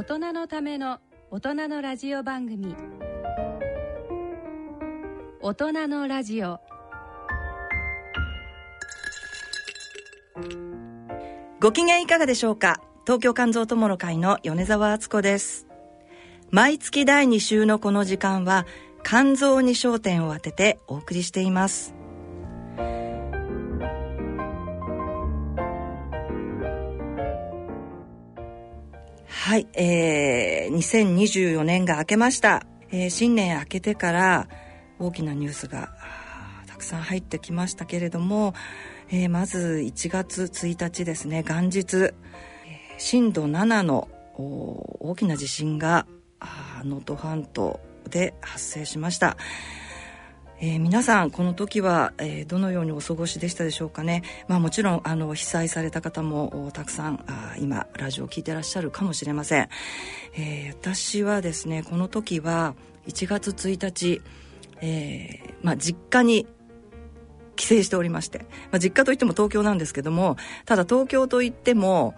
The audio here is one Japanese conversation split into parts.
大人のための大人のラジオ番組。大人のラジオ。ご機嫌いかがでしょうか？東京肝臓友の会の米沢敦子です。毎月第2週のこの時間は肝臓に焦点を当ててお送りしています。はい、えー、2024年が明けました、えー、新年明けてから大きなニュースがたくさん入ってきましたけれども、えー、まず1月1日ですね元日、震度7の大きな地震が能登半島で発生しました。えー、皆さんこの時は、えー、どのようにお過ごしでしたでしょうかね、まあ、もちろんあの被災された方もたくさんあ今ラジオを聞いてらっしゃるかもしれません、えー、私はですねこの時は1月1日、えまあ、実家に帰省しておりまして、まあ、実家といっても東京なんですけどもただ東京といっても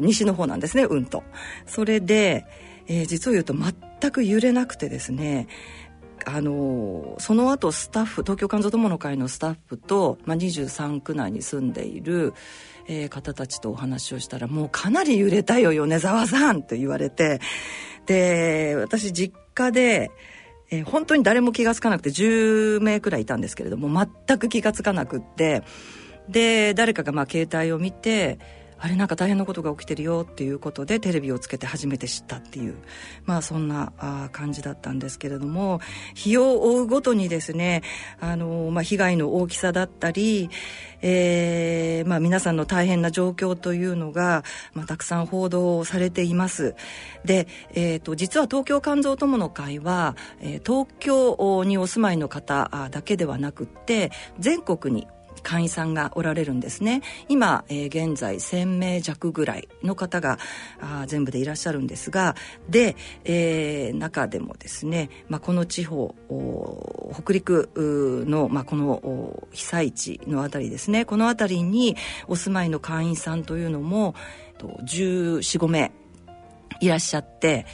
西の方なんですねうんと。それで、え実を言うと全く揺れなくてですねあのその後スタッフ東京肝臓友の会のスタッフと、まあ、23区内に住んでいる、えー、方たちとお話をしたらもうかなり揺れたよ米沢さんと言われてで私実家で、えー、本当に誰も気が付かなくて10名くらいいたんですけれども全く気が付かなくってで誰かがまあ携帯を見てあれなんか大変なことが起きてるよっていうことでテレビをつけて初めて知ったっていうまあそんなあ感じだったんですけれども日を追うごとにですねあの、まあ、被害の大きさだったり、えーまあ、皆さんの大変な状況というのが、まあ、たくさん報道されています。で、えーと、実は東京肝臓友の会は、えー、東京にお住まいの方だけではなくって全国に会員さんがおられるんですね。今、えー、現在1000名弱ぐらいの方があ全部でいらっしゃるんですがで、えー、中でもですね、まあ、この地方北陸の、まあ、この被災地の辺りですねこの辺りにお住まいの会員さんというのも1415名いらっしゃって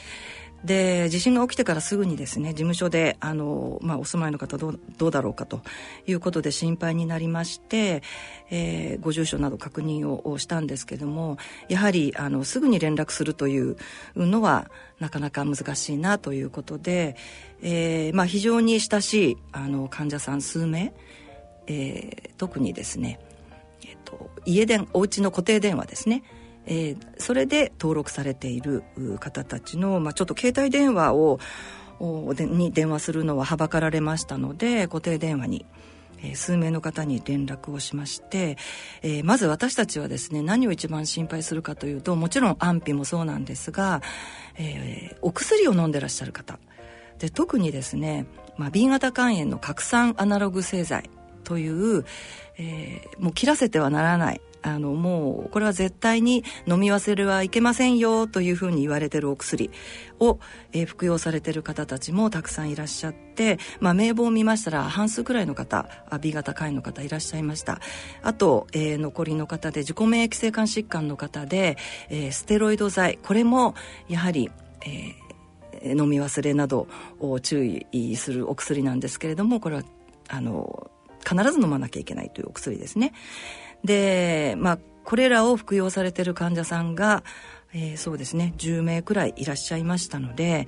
で地震が起きてからすぐにですね事務所であの、まあ、お住まいの方どうどうだろうかということで心配になりまして、えー、ご住所など確認をしたんですけどもやはりあのすぐに連絡するというのはなかなか難しいなということで、えーまあ、非常に親しいあの患者さん数名、えー、特にですね、えーと、家電お家の固定電話ですねえー、それで登録されている方たちの、まあ、ちょっと携帯電話をに電話するのははばかられましたので固定電話に。えー、数名の方に連絡をしまして、えー、まず私たちはですね何を一番心配するかというともちろん安否もそうなんですが、えー、お薬を飲んでらっしゃる方で特にですね、まあ、B 型肝炎の拡散アナログ製剤という、え、もう切らせてはならないあのもうこれは絶対に飲み忘れはいけませんよというふうに言われてるお薬を、えー、服用されてる方たちもたくさんいらっしゃって、まあ、名簿を見ましたら半数くらいの方 B 型肝炎の方いらっしゃいましたあと、えー、残りの方で自己免疫性肝疾患の方で、えー、ステロイド剤これもやはり、えー、飲み忘れなどを注意するお薬なんですけれどもこれはあの必ず飲まなきゃいけないというお薬ですね。で、まあ、これらを服用されてる患者さんが、えー、そうですね、10名くらいいらっしゃいましたので、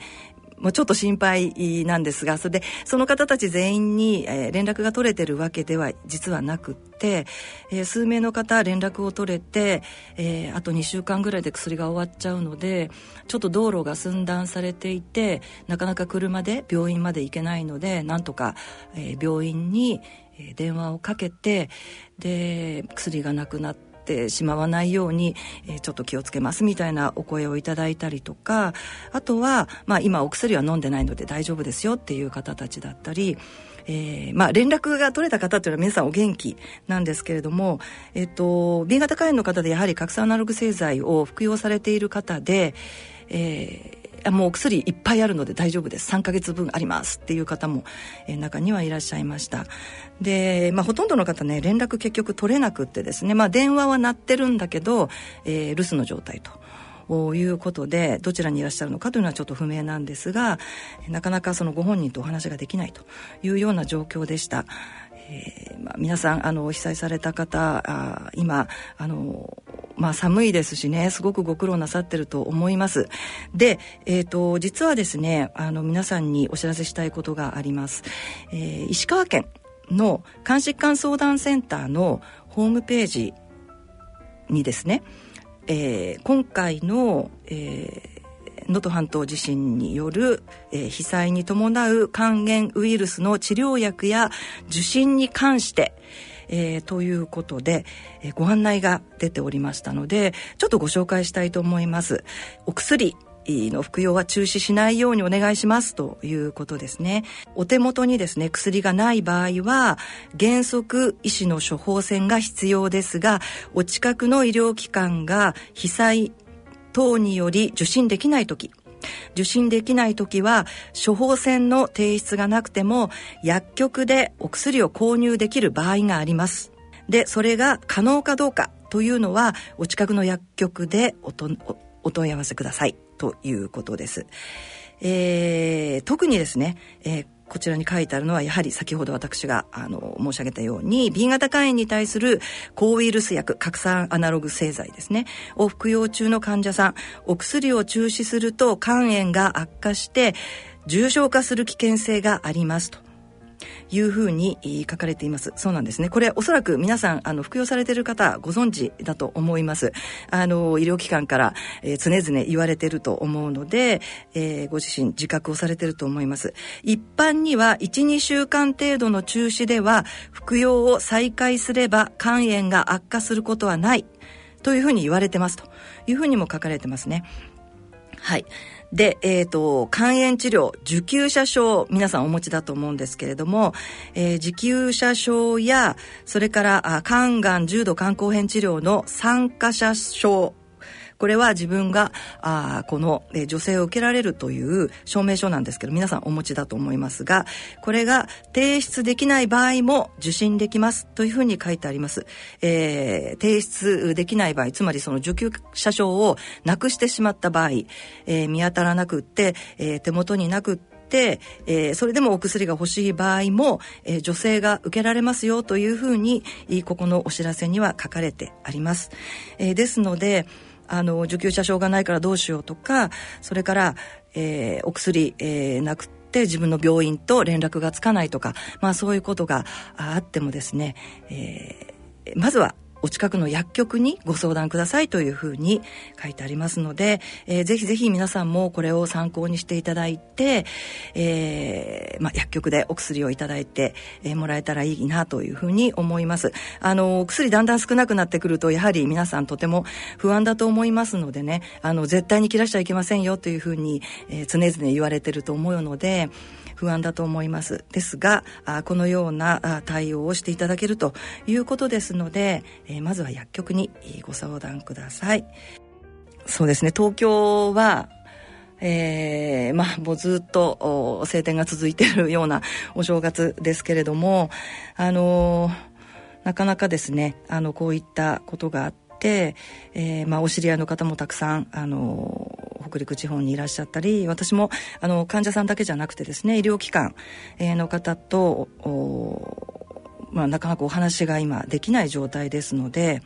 もうちょっと心配なんですが、それで、その方たち全員に、連絡が取れてるわけでは実はなくって、えー、数名の方連絡を取れて、えー、あと2週間ぐらいで薬が終わっちゃうので、ちょっと道路が寸断されていて、なかなか車で病院まで行けないので、なんとか、え病院に、電話をかけてで薬がなくなってしまわないように、えー、ちょっと気をつけますみたいなお声をいただいたりとかあとは、まあ、今お薬は飲んでないので大丈夫ですよっていう方たちだったり、えーまあ、連絡が取れた方っていうのは皆さんお元気なんですけれども、えっ、ー、と、B 型肝炎の方でやはり核酸アナログ製剤を服用されている方で、えーもうお薬いっぱいあるので大丈夫です。3ヶ月分ありますっていう方も、え、中にはいらっしゃいました。で、まあ、ほとんどの方ね連絡結局取れなくってですね、まあ、電話は鳴ってるんだけど、えー、留守の状態と。いうことでどちらにいらっしゃるのかというのはちょっと不明なんですがなかなかそのご本人とお話ができないというような状況でした。えーまあ、皆さんあの被災された方あ今あの、まあ、寒いですしねすごくご苦労なさってると思います。で、えーと、実はですねあの皆さんにお知らせしたいことがあります、えー、石川県の肝疾患相談センターのホームページにですね、えー、今回の、えー能登半島地震による、えー、被災に伴う肝炎ウイルスの治療薬や受診に関して、えー、ということで、えー、ご案内が出ておりましたのでちょっとご紹介したいと思いますお薬の服用は中止しないようにお願いしますということですね。お手元にですね、薬がない場合は、原則医師の処方箋が必要ですが、お近くの医療機関が被災等により受診できない時、受診できない時は処方箋の提出がなくても薬局でお薬を購入できる場合があります。で、それが可能かどうかというのはお近くの薬局でおとお問い合わせくださいということです。えー、特にですね、えーこちらに書いてあるのはやはり先ほど私があの申し上げたように B 型肝炎に対する抗ウイルス薬拡散アナログ製剤ですねを服用中の患者さんお薬を中止すると肝炎が悪化して重症化する危険性がありますと。いうふうに書かれています。そうなんですね。これおそらく皆さん、あの、服用されている方ご存知だと思います。あの、医療機関から、え、常々言われていると思うので、えー、ご自身自覚をされていると思います。一般には1、2週間程度の中止では、服用を再開すれば肝炎が悪化することはないというふうに言われてますというふうにも書かれてますね。はい。で、えっ、ー、と、肝炎治療、受給者証、皆さんお持ちだと思うんですけれども、えー、受給者証や、それから、肝がん重度肝硬変治療の参加者証これは自分があこの、え女性を受けられるという証明書なんですけど皆さんお持ちだと思いますがこれが提出できない場合も受診できますというふうに書いてあります、えー、提出できない場合つまりその受給者証をなくしてしまった場合、えー、見当たらなくって、えー、手元になくってて、えー、それでもお薬が欲しい場合も、えー、女性が受けられますよというふうに、ここのお知らせには書かれてあります。えー、ですので、あの受給者証がないからどうしようとかそれから、えー、お薬、えー、なくて自分の病院と連絡がつかないとか、まあ、そういうことがあってもですね、えー、まずはお近くの薬局にご相談くださいというふうに書いてありますので、えー、ぜひぜひ皆さんもこれを参考にしていただいて、えー、まあ、薬局でお薬をいただいて、え、もらえたらいいなというふうに思います。あの、お薬だんだん少なくなってくると、やはり皆さんとても不安だと思いますのでね、あの、絶対に切らしちゃいけませんよというふうに、えー、常々言われてると思うので、不安だと思います。ですがあこのような対応をしていただけるということですので、えー、まずは薬局にご相談ください。そうですね。東京はえー、まあもうずっと晴天が続いているようなお正月ですけれどもあのー、なかなかですねあのこういったことがあって、えー、まあお知り合いの方もたくさんあの北陸地方にいらっしゃったり私もあの患者さんだけじゃなくてですね医療機関の方とまあ、なかなかお話が今できない状態ですので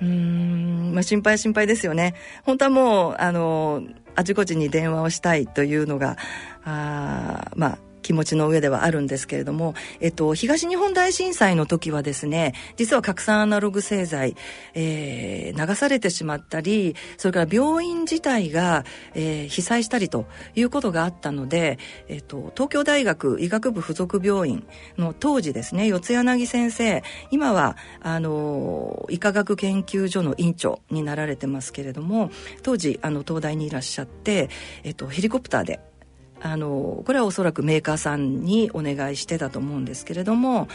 うーん、まあ、心配心配ですよね。本当はもうあのあちこちに電話をしたいというのがあまあ気持ちの上ではあるんですけれども、えっと、東日本大震災の時はですね、実は拡散アナログ製剤、えー、流されてしまったり、それから病院自体が、えー、被災したりということがあったので、えっと、東京大学医学部附属病院の当時ですね、四谷柳先生、今は、あの、医科学研究所の院長になられてますけれども、当時、あの、東大にいらっしゃって、えっと、ヘリコプターであのこれはおそらくメーカーさんにお願いしてたと思うんですけれども、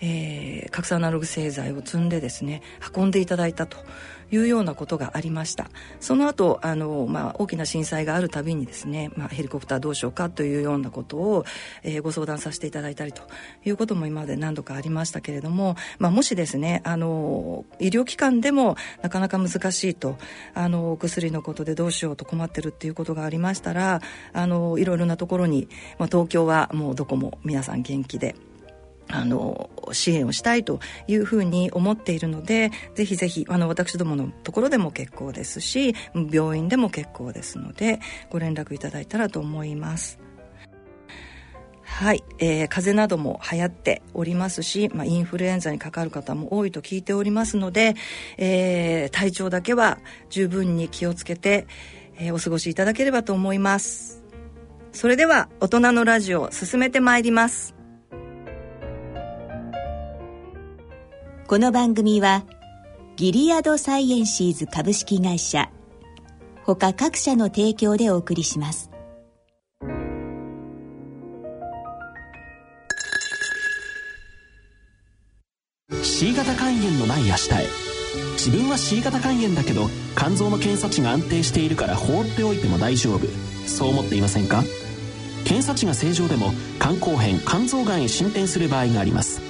えー、核酸アナログ製剤を積んでですね運んでいただいたと。いうようなことがありましたその後あの、まあ、大きな震災があるたびにですね、まあ、ヘリコプターどうしようかというようなことを、えー、ご相談させていただいたりということも今まで何度かありましたけれども、まあ、もしですねあの医療機関でもなかなか難しいとあの薬のことでどうしようと困ってるっていうことがありましたらあのいろいろなところに、まあ、東京はもうどこも皆さん元気で。あの支援をしたいというふうに思っているのでぜひぜひあの私どものところでも結構ですし病院でも結構ですのでご連絡いただいたらと思います。はい、えー、風邪なども流行っておりますし、まあ、インフルエンザにかかる方も多いと聞いておりますので、えー、体調だけは十分に気をつけて、えー、お過ごしいただければと思います。それでは大人のラジオ進めてまいります。この番組はギリアドサイエンシーズ株式会社他各社の提供でお送りします。C 型肝炎のない明日へ。自分は C 型肝炎だけど肝臓の検査値が安定しているから放っておいても大丈夫。そう思っていませんか？検査値が正常でも肝硬変肝臓がんへ進展する場合があります。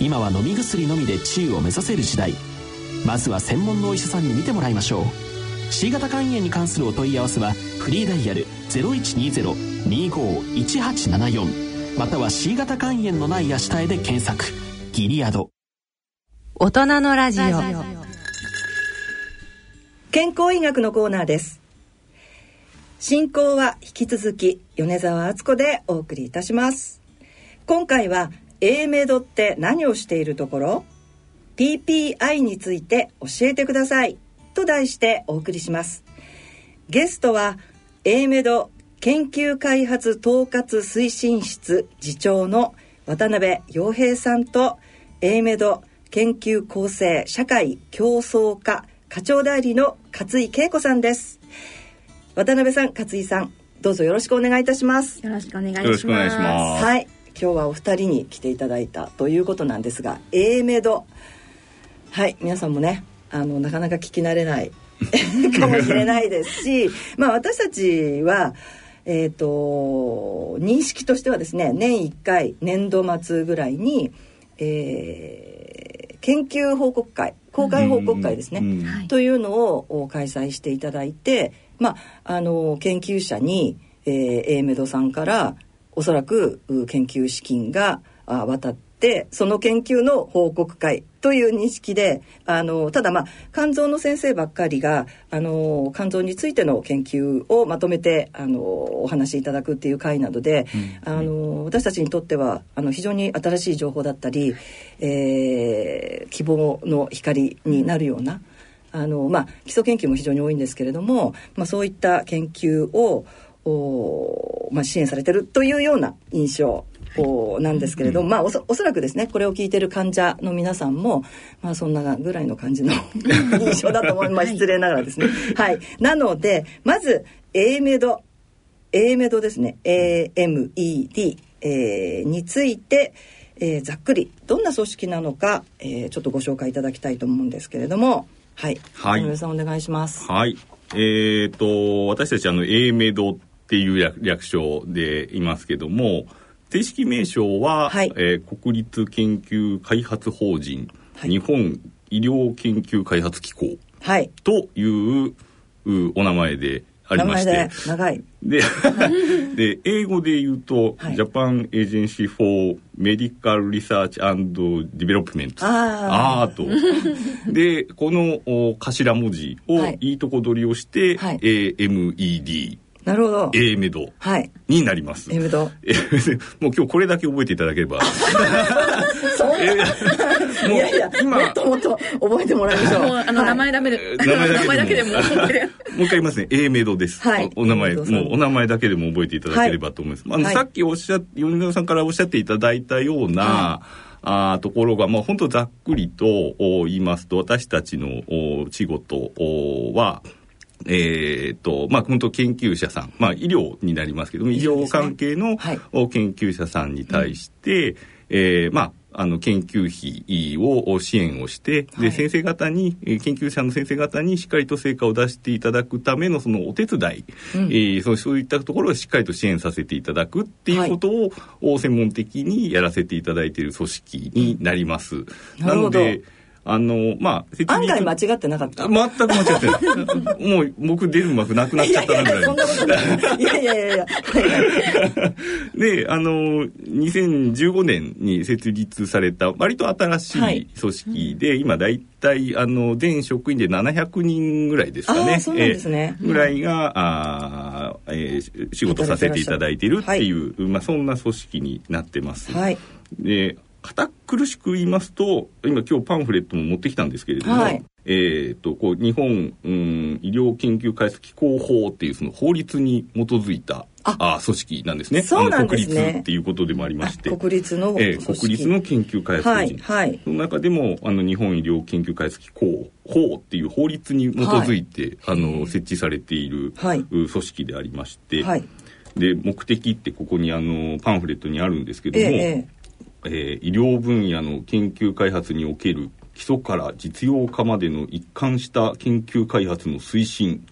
今は飲み薬のみで治癒を目指せる時代。まずは専門のお医者さんに見てもらいましょう。C 型肝炎に関するお問い合わせはフリーダイヤル0120-25-1874または C 型肝炎のない明日へで検索。ギリアド。大人のラジオ。健康医学のコーナーです。進行は引き続き米沢敦子でお送りいたします。今回は A メドって何をしているところ？PPI について教えてください。と題してお送りします。ゲストは A メド研究開発統括推進室次長の渡辺洋平さんと A メド研究構成社会競争課課長代理の勝井恵子さんです。渡辺さん勝井さんどうぞよろしくお願いいたします。よろしくお願いします。はい今日はお二人に来ていただいたということなんですが A メド。はい皆さんもねあのなかなか聞き慣れない かもしれないですし まあ私たちはえーと、認識としてはですね年1回年度末ぐらいに、えー、研究報告会公開報告会ですね、というのを開催していただいて、まあ、あの研究者に、えー、A メドさんからおそらく研究資金が渡ってその研究の報告会という認識であのただまあ肝臓の先生ばっかりがあの肝臓についての研究をまとめてあのお話しいただくっていう会などで、うん、あの私たちにとってはあの非常に新しい情報だったり、えー、希望の光になるようなあの、まあ、基礎研究も非常に多いんですけれども、まあ、そういった研究をお、まあ、支援されてるというような印象なんですけれども、まあおそおそらくですねこれを聞いてる患者の皆さんも、まあ、そんなぐらいの感じの 印象だと思います。失礼ながらですね。はい、なのでまず A メド A メドですね。AMED、えー、について、えー、ざっくりどんな組織なのか、えー、ちょっとご紹介いただきたいと思うんですけれども。はい、はい、さんお願いします。はい。えーと、私たちあの A メドっていう略称でいますけども正式名称は、はい、えー、国立研究開発法人、はい、日本医療研究開発機構、はい、というお名前でありまして。長い。で、で、英語で言うと、はい、 Japan Agency for Medical Research and Development。アート。で、この頭文字をいいとこ取りをして、はい、AMED。なるほど。 AMED。になります、はい、 AMED。もう今日これだけ覚えていただければ。そんな、いやいや今もっともっと覚えてもらいましょう。あの、名前だけで名前だけでも。もう一回言いますね。A メドです、はい、お名前もうお名前だけでも覚えていただければと思います、あの、さっきおっしゃ米沢さんからおっしゃっていただいたような、あところが、まあ、本当ざっくりと言いますと私たちの仕事はえー、っと、まあ、本当研究者さん、まあ、医療になりますけども、医療関係の研究者さんに対して、うん、えー、まあ、あの研究費を支援をして、で、先生方に、研究者の先生方にしっかりと成果を出していただくためのそのお手伝い、うん、えー、そうそういったところをしっかりと支援させていただくっていうことを、はい、専門的にやらせていただいている組織になります。なので、あの、まあ、案外間違ってなかった全く間違ってない。もう、僕出る幕なくなっちゃったなぐらい。いやいや、そんなことない。いやいやいやいや。で、あの、2015年に設立された、割と新しい組織で、はい、今大体、あの、全職員で700人ぐらいですかね。そうですね。えー、ぐらいが、あえー、仕事させていただいているっていう、はい、まあ、そんな組織になってます。はい。で、堅苦しく言いますと今今日パンフレットも持ってきたんですけれども、はい、えーと、こう日本、うん、医療研究開発機構法っていうその法律に基づいたあ組織なんですね。そうなんですね。国立っていうことでもありまして。国立の、えー、国立の研究開発法人。はい。はい、その中でも、あの、日本医療研究開発機構法っていう法律に基づいて、はい、あの、設置されている、はい、組織でありまして、はい。で、目的ってここにあの、パンフレットにあるんですけども、えーえー、医療分野の研究開発における基礎から実用化までの一貫した研究開発の推進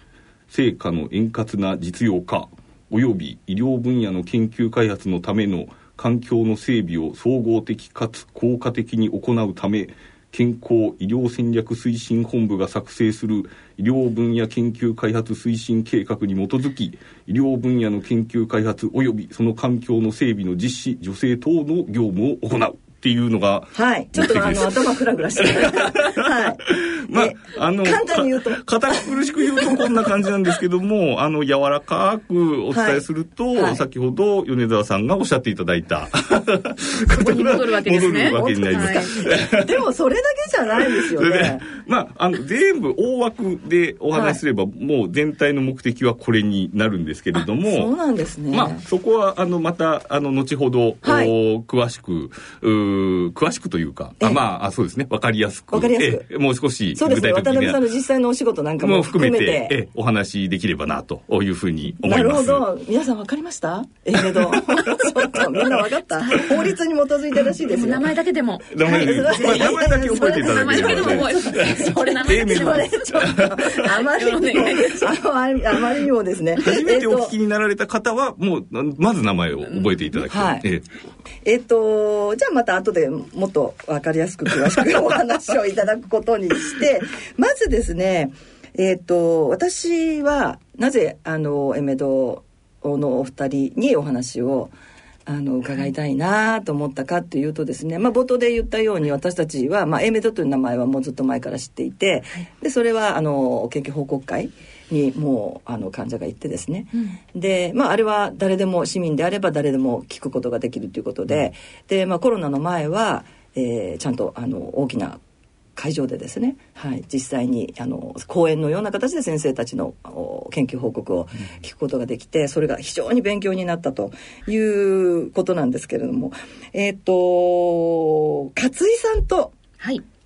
成果の円滑な実用化および医療分野の研究開発のための環境の整備を総合的かつ効果的に行うため健康医療戦略推進本部が作成する医療分野研究開発推進計画に基づき医療分野の研究開発及びその環境の整備の実施助成等の業務を行う。っていうのがはい。ちょっとあの頭フラフラして はい。まああの簡単に言うと。堅苦しく言うとこんな感じなんですけどもあの柔らかくお伝えすると、はい。はい、先ほど米沢さんがおっしゃっていただいた。ここに戻るわけですね。戻るわけになります、はい、でもそれだけじゃないですよね。まああの全部大枠でお話しすれば、もう全体の目的はこれになるんですけれどもそうなんですね。まあそこはあのまたあの後ほど、はい、詳しくう詳しくというか、あまあそうですね、わかりやすく。わかりやすく。もう少し具体的に。渡辺さんの実際のお仕事なんかも含めて。めてお話できればな、というふうに思います。なるほど。皆さんわかりました？ええけど。ちょっとみんなわかった法律に基づいてらしいです名前だけでも。名前だけ、名前だけ覚えていただければ。名前だけでも覚えて。そ れ名前だけでも。あまりにも、あまりにもですね。初めてお聞きになられた方は、もう、まず名前を覚えていただきたい。えっと、じゃあまた後でもっと分かりやすく詳しく お話をいただくことにしてまずですねえっ、ー、と私はなぜあのエメドのお二人にお話をあの伺いたいなと思ったかというとですね、まあ、冒頭で言ったように私たちは、まあ、エメドという名前はもうずっと前から知っていて、でそれはあの研究報告会にもうあの患者が行ってですね、うん、で、まあ、あれは誰でも市民であれば誰でも聞くことができるということで。で、まあ、コロナの前は、えー、ちゃんとあの大きな会場でですね、はい、実際にあの講演のような形で先生たちの研究報告を聞くことができてそれが非常に勉強になったということなんですけれども。えっ、ー、と勝井さんと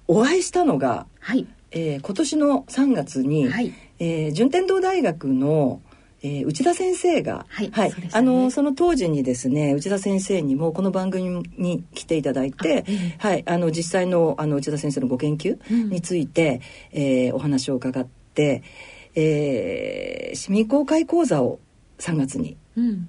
お会いしたのが、はい。えー、今年の3月に、はいえー、順天堂大学のえー、内田先生が、はい、はいね、あのその当時にですね内田先生にもこの番組に来ていただいて、えー、はい、あの実際のあの内田先生のご研究について、うん、えー、お話を伺って、えー、市民公開講座を3月に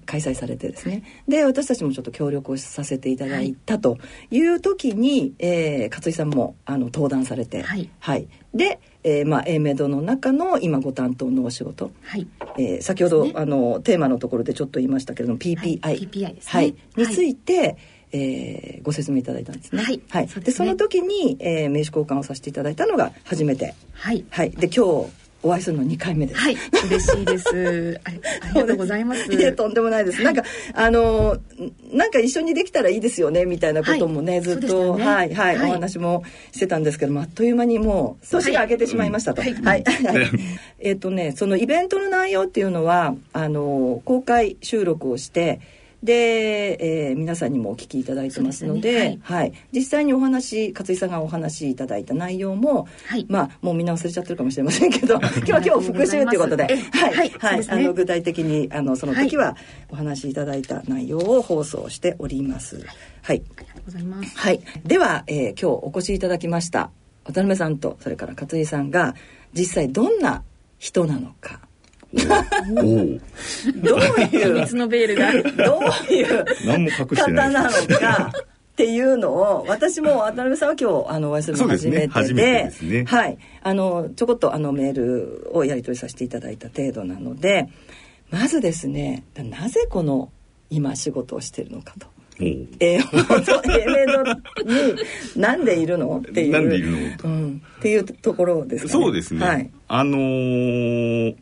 開催されてですね、うん、で私たちもちょっと協力をさせていただいたという時に、はい、えー、勝井さんもあの登壇されて、はい、はい、で、えーまあ、A メドの中の今ご担当のお仕事、はい。えー、先ほど、ね、あのテーマのところでちょっと言いましたけれども PPI,、はい、PPI ですね、はい、について、はいえー、ご説明いただいたんですね。はい。はい、そで、ね、その時に、えー、名刺交換をさせていただいたのが初めて。はい。はい。で今日おお会いするの2回目です。はい、嬉しいです。ありがとうございます。いえ、とんでもないです。なんか、あの、なんか一緒にできたらいいですよね、みたいなこともね、はいずっと、ねはい、はい、はいお話もしてたんですけども、あっという間にもう、年が明けてしまいましたと。はいはい。はいえっとね、そのイベントの内容っていうのは、あの、公開収録をして、で、えー皆さんにもお聞きいただいてますのでそうですね。はい、実際にお話勝井さんがお話しいただいた内容も、はい。まあもうみんな忘れちゃってるかもしれませんけど 今日は今日復習ということではい、はい。あの具体的にあのその時はお話しいただいた内容を放送しております。はい、ありがとうございます。はい、では、えー今日お越しいただきました渡辺さんとそれから勝井さんが実際どんな人なのかおおどういう秘密のベールが。どういう何も隠して方なのかっていうのを私も渡辺さんは今日あのお会いするの初めてでね。はい。あのちょこっとあのメールをやり取りさせていただいた程度なのでまずですねなぜこの今仕事をしてるのかと。おう。えー、本当 A メイドになんでいるのっていうなんでいるのうん、っていうところですかね。そうですね、はい、あのー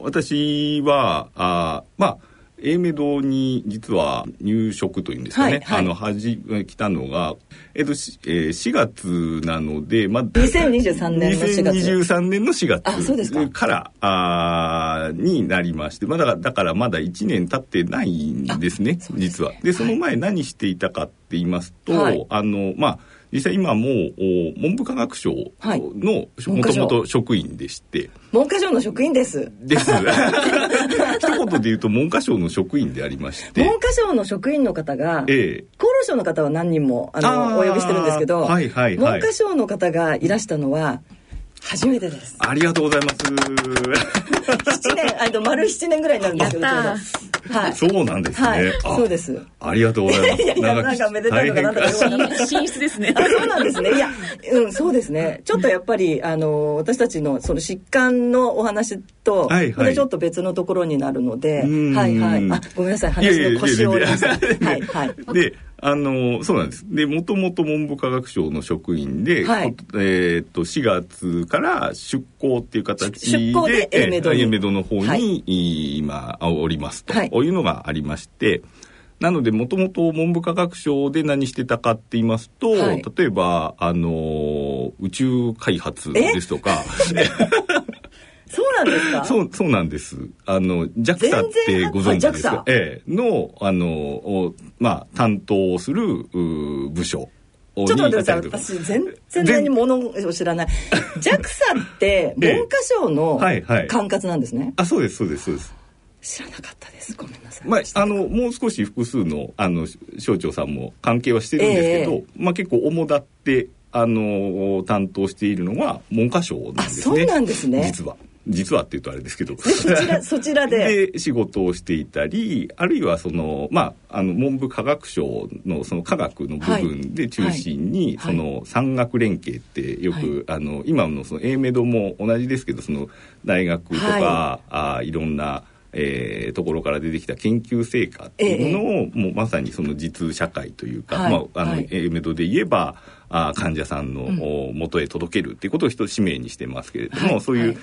私はあーまあ A メドに実は入職というんですかね、はいはい。あのはじ来たのが、えっとしえー4月なので、まあ、2023年の4月。2023年の4あそうですか。月からあーになりまして、まあ、だからだからまだ1年経ってないんですね。実は。でその前何していたかって言いますと、はい。あのまあ実際今もうお文部科学省はい。のもともと職員でして、文科省の職員です。です。一言で言うと文科省の職員でありまして。文科省の職員の方が、ええ。厚労省の方は何人もあのお呼びしてるんですけど、はいはいはい。文科省の方がいらしたのは初めてです。ありがとうございます。7年、あの丸7年ぐらいになるんですけど、はい。そうなんですね。はいあそうです。ありがとうございます。いやいやなんかめでたいのかなんだかよくわかんない進進出ですね。あそうなんですね。いや、うん、そうですね。ちょっとやっぱり、あの、私たちのその疾患のお話と、はいはいこれちょっと別のところになるので、うんはいはい。あ、ごめんなさい、話の腰を折りました。はいはい。で、あの、そうなんです。で、もともと文部科学省の職員で、はい。こえっと、4月から出向っていう形で、出向でえ A メドに。A メドの方に、はい。今、おりますと、はい。いうのがありまして、なので、もともと文部科学省で何してたかって言いますと、はい。例えば、あの、宇宙開発ですとか、そうなんですか？そう、そうなんです。あの、JAXA ってご存知ですか全然ええ、の、あの、おまあ、担当をする、う部署にちょっと待ってください。私、全然何ものを知らない。JAXA って 文科省のはいはい管轄なんですね。あ、そうです、そうです、そうです。知らなかったです。ごめんなさい。まあ、あの、もう少し複数の、あの、省庁さんも関係はしてるんですけど、えまあ、結構主だって、あの、担当しているのは文科省なんですね。あそうなんですね実は。実はって言うとあれですけど。でそちら、そちらで。で仕事をしていたりあるいはその、まあ、あの文部科学省のその科学の部分で中心に、はい。その産学連携ってよく、あの今のその A メドも同じですけどその大学とか、はい。あいろんなえーところから出てきた研究成果っていうものを、もうまさにその実社会というか、はい。まあ、あの、はい。A メドで言えばあ患者さんの、お元へ届けるっていうことを一つ使命にしてますけれども、はいそういう,、はい。う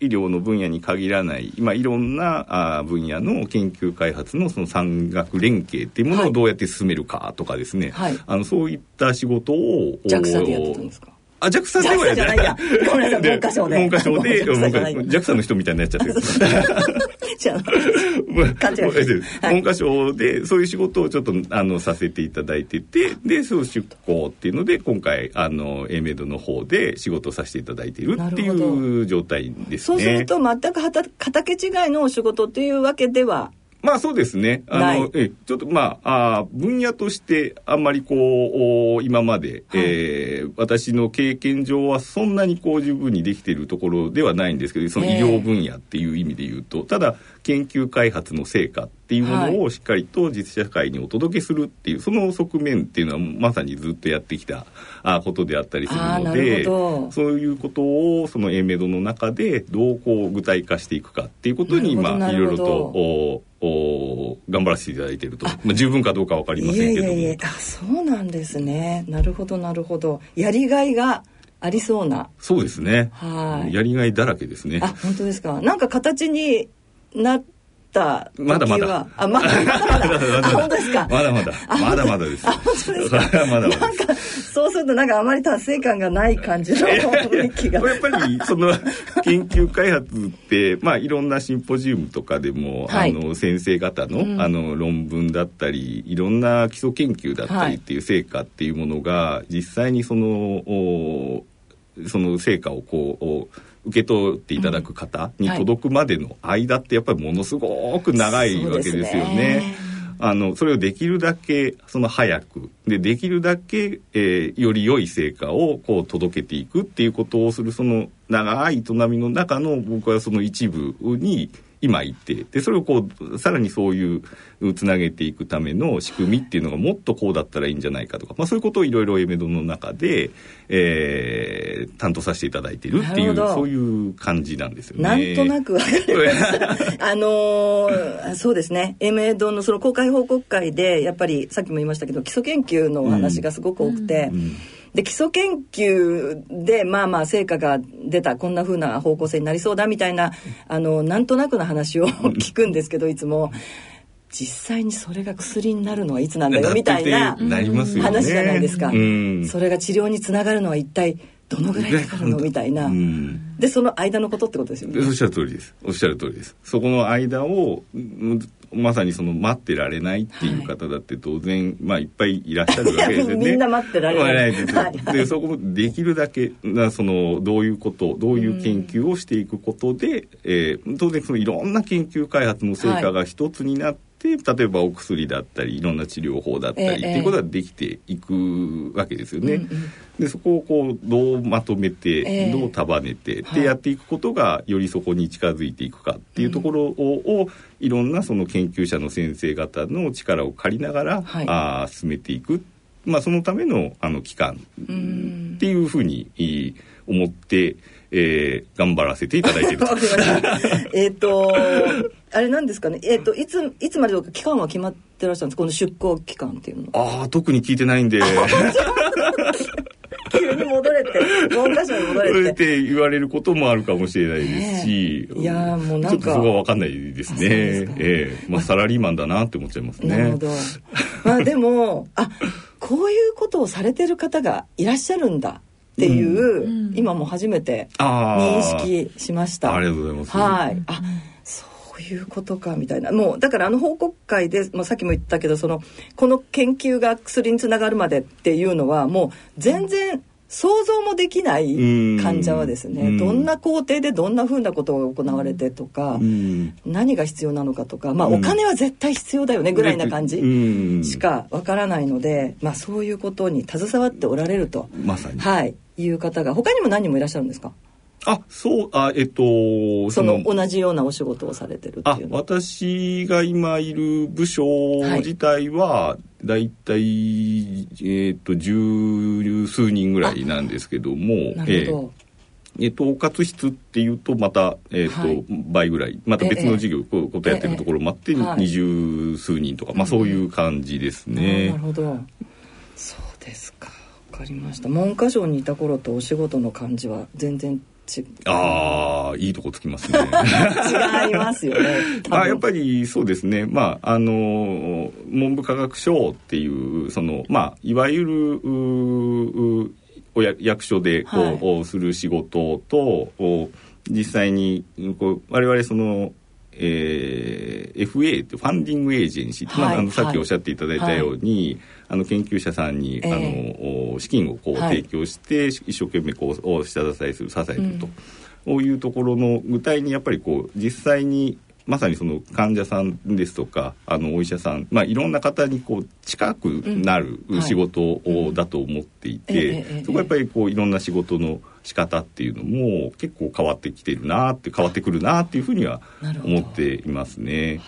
医療の分野に限らない、まあ、いろんなあ分野の研究開発のその産学連携っていうものはい。をどうやって進めるかとかですね、はい。あのそういった仕事を JAXA でやってたんですか？あ、JAXA では JAXA じゃないや。ごめんなさい。文科省で。文科省で、ゃない。JAXA の人みたいになっちゃってる。じゃあ。勘違いしましたはい。文科省でそういう仕事をちょっとあのさせていただいててでそう出向っていうので今回あの A メドの方で仕事をさせていただいているっていう状態ですね。そうすると全く畑違いのお仕事っていうわけではまあそうですね。あの、えちょっとまあ、あー分野としてあんまりこう、お今まで、はい。えー私の経験上はそんなにこう十分にできているところではないんですけど、その医ええ療分野っていう意味で言うと、ただ研究開発の成果っていうものをしっかりと実社会にお届けするっていう、その側面っていうのはまさにずっとやってきたあことであったりするので、そういうことをその A メドの中でどうこう具体化していくかっていうことに、なるほどまあいろいろとおお頑張らせていただいていると、まあ、十分かどうかわかりまいせんけども。やいやいやあそうなんですね。なるほどなるほど。やりがいがありそうな。そうですね。はい。やりがいだらけですね。あ本当ですか。なんか形になった時は。まだまだあまだ。まだまだ。あ本当ですか？まだまだ。まだまだです。あ本当ですか？それはまだまだなんかそうするとなんかあまり達成感がない感じの雰囲気が。やっぱりその研究開発ってまあいろんなシンポジウムとかでも、はい。あの先生方の,、うん。あの論文だったりいろんな基礎研究だったりっていう成果っていうものが実際にそのおその成果をこうお受け取っていただく方に届くまでの間ってやっぱりものすごく長いわけですよね。あのそれをできるだけその早く。でできるだけ、えーより良い成果をこう届けていくっていうことをするその長い営みの中の僕はその一部に今いてでそれをこうさらにそういうつなげていくための仕組みっていうのがもっとこうだったらいいんじゃないかとか、まあ、そういうことをいろいろエメドの中で、えー担当させていただいているっていうそういう感じなんですよね。なんとなくわかりました。あのーそうですね。エメドのその公開報告会で、やっぱりさっきも言いましたけど、基礎研究のお話がすごく多くて、うんで、基礎研究で、まあまあ成果が出た、こんな風な方向性になりそうだみたいな、あの、なんとなくの話を 聞くんですけど、いつも。実際にそれが薬になるのはいつなんだよみたいな話じゃないですか、うん。それが治療につながるのは一体どのぐらいかかるの？みたいな、うん。でその間のことってことですよね。おっしゃる通りです。おっしゃる通りです。そこの間をうんまさにその待ってられないっていう方だって当然、まあいっぱいいらっしゃるわけですよね。みんな待ってられない。ですはい。はいでそこもできるだけなそのどういうことどういう研究をしていくことで、えー当然そのいろんな研究開発の成果が一つになって、例えばお薬だったりいろんな治療法だったり、ええっていうことができていくわけですよね。うんうんでそこをこうどうまとめて、ええ。どう束ねて、はい。でやっていくことがよりそこに近づいていくかっていうところを,、をいろんなその研究者の先生方の力を借りながら、はい。あー進めていく、まあ、そのためのあの期間ん。っていうふうに思って、えー頑張らせていただいている。えっと、あれなんですかね。えっ、と、いつ、いつまでとか期間は決まってらっしゃるんですか？この出向期間っていうの。は。ああ特に聞いてないんで。急に戻れて、文科省に戻それれ。ってて言われることもあるかもしれないですし、ねえ。いやーもうなんか。ちょっとそこは分かんないですね。すか。ええ。まあサラリーマンだなって思っちゃいますね。なるほど。まあでも、あ、こういうことをされてる方がいらっしゃるんだっていう、今も初めてあ認ー識しました。ありがとうございます。はい。あ、そういうことかみたいな。もうだからあの報告会で、まあ、さっきも言ったけど、そのこの研究が薬につながるまでっていうのはもう全然想像もできない患者はですね、うん。どんな工程でどんなふうなことが行われてとか、うん。何が必要なのかとか、まあうんお金は絶対必要だよねぐらいな感じ。うん。しかわからないので、まあ、そういうことに携わっておられると、まさに。はい、いう方が他にも何人もいらっしゃるんですか？あそうあえっとその同じようなお仕事をされてるってあいう私が今いる部署自体はだいたいえっと十数人ぐらいなんですけどもなるほど、えっと、統括室っていうとまた、えっとはい。倍ぐらい。また別の事業、こうことやってるところもあってええ。はい。二十数人とか、まあ、そういう感じですあね。なるほど。そうですか。わかりました。文科省にいた頃とお仕事の感じは全然違ああいいとこつきますね。違いますよね。あやっぱりそうですね、まあ、あの文部科学省っていうその、まあ、いわゆるおや役所でこう、はい。する仕事とお実際にこう我々その、えー FA ってファンディングエージェンシーって、まあはいあのさっはい。きおっしゃっていただいたように、あの研究者さんに、ええ。あのお資金をこうはい。提供して、一生懸命こうお下支えする支えると。こういうところの具体にやっぱりこう実際にまさにその患者さんですとかあのお医者さん、まあ、いろんな方にこう近くなるうん。はい。仕事をだと思っていてそこはやっぱりこういろんな仕事の仕方っていうのも結構変わってきてるなって変わってくるなっていうふうには思っていますね。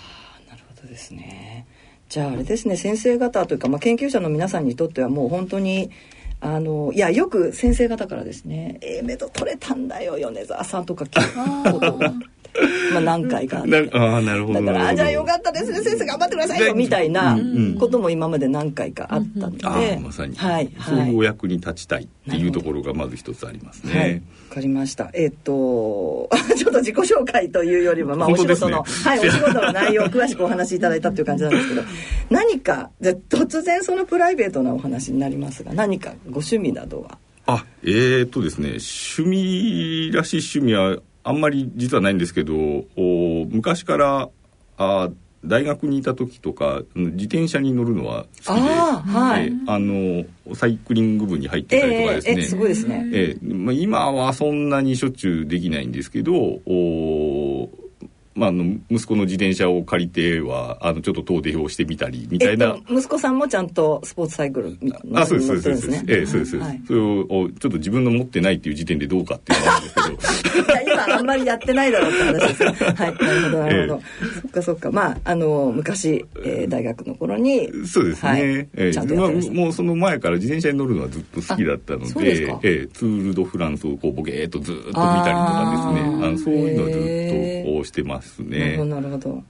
なるほどですね。じゃああれですね先生方というか、まあ、研究者の皆さんにとってはもう本当にあのいやよく先生方からですね「ええメド取れたんだよ米沢さん」とか聞くことが まあ何回かあなああなるほどだから「あじゃあよかったですね。先生頑張ってくださいよ」みたいなうんことも今まで何回かあったので、ああまさに、はいそうはいいうお役に立ちたいっていうところがまず一つありますね。はい、わかりました。えっ、と、ちょっと自己紹介というよりは、まあ、お仕事の、はい、お仕事の内容を詳しくお話しいただいたという感じなんですけど、何か、じゃあ突然そのプライベートなお話になりますが、何かご趣味などは？あえー、っとですね趣味らしい趣味はあんまり実はないんですけどお昔からあ大学にいた時とかうん自転車に乗るのは好きであーはいえーあのサイクリング部に入ってたりとかですね、えええすごいですね。ええまあ、今はそんなにしょっちゅうできないんですけどおまあ、あの息子の自転車を借りてはあのちょっと遠出をしてみたりみたいな、えっと、息子さんもちゃんとスポーツサイクルあ、そうです、そうです、そうです。ええ、そうです、はい。それを、おちょっと自分の持ってないっていう時点でどうかっていうのはあるんですけど。いや今あんまりやってないだろうって話です。よはい。なるほど。なるほど、そっかそっか。まああの昔、えー大学の頃にそうですね。はい。ええ。ちゃんとやまあってました。もうその前から自転車に乗るのはずっと好きだったのでええツール・ド・フランスをこうボケーっとずっと見たりとかですね、あのそういうのをずっとこうしてますなるほどね。なるほど。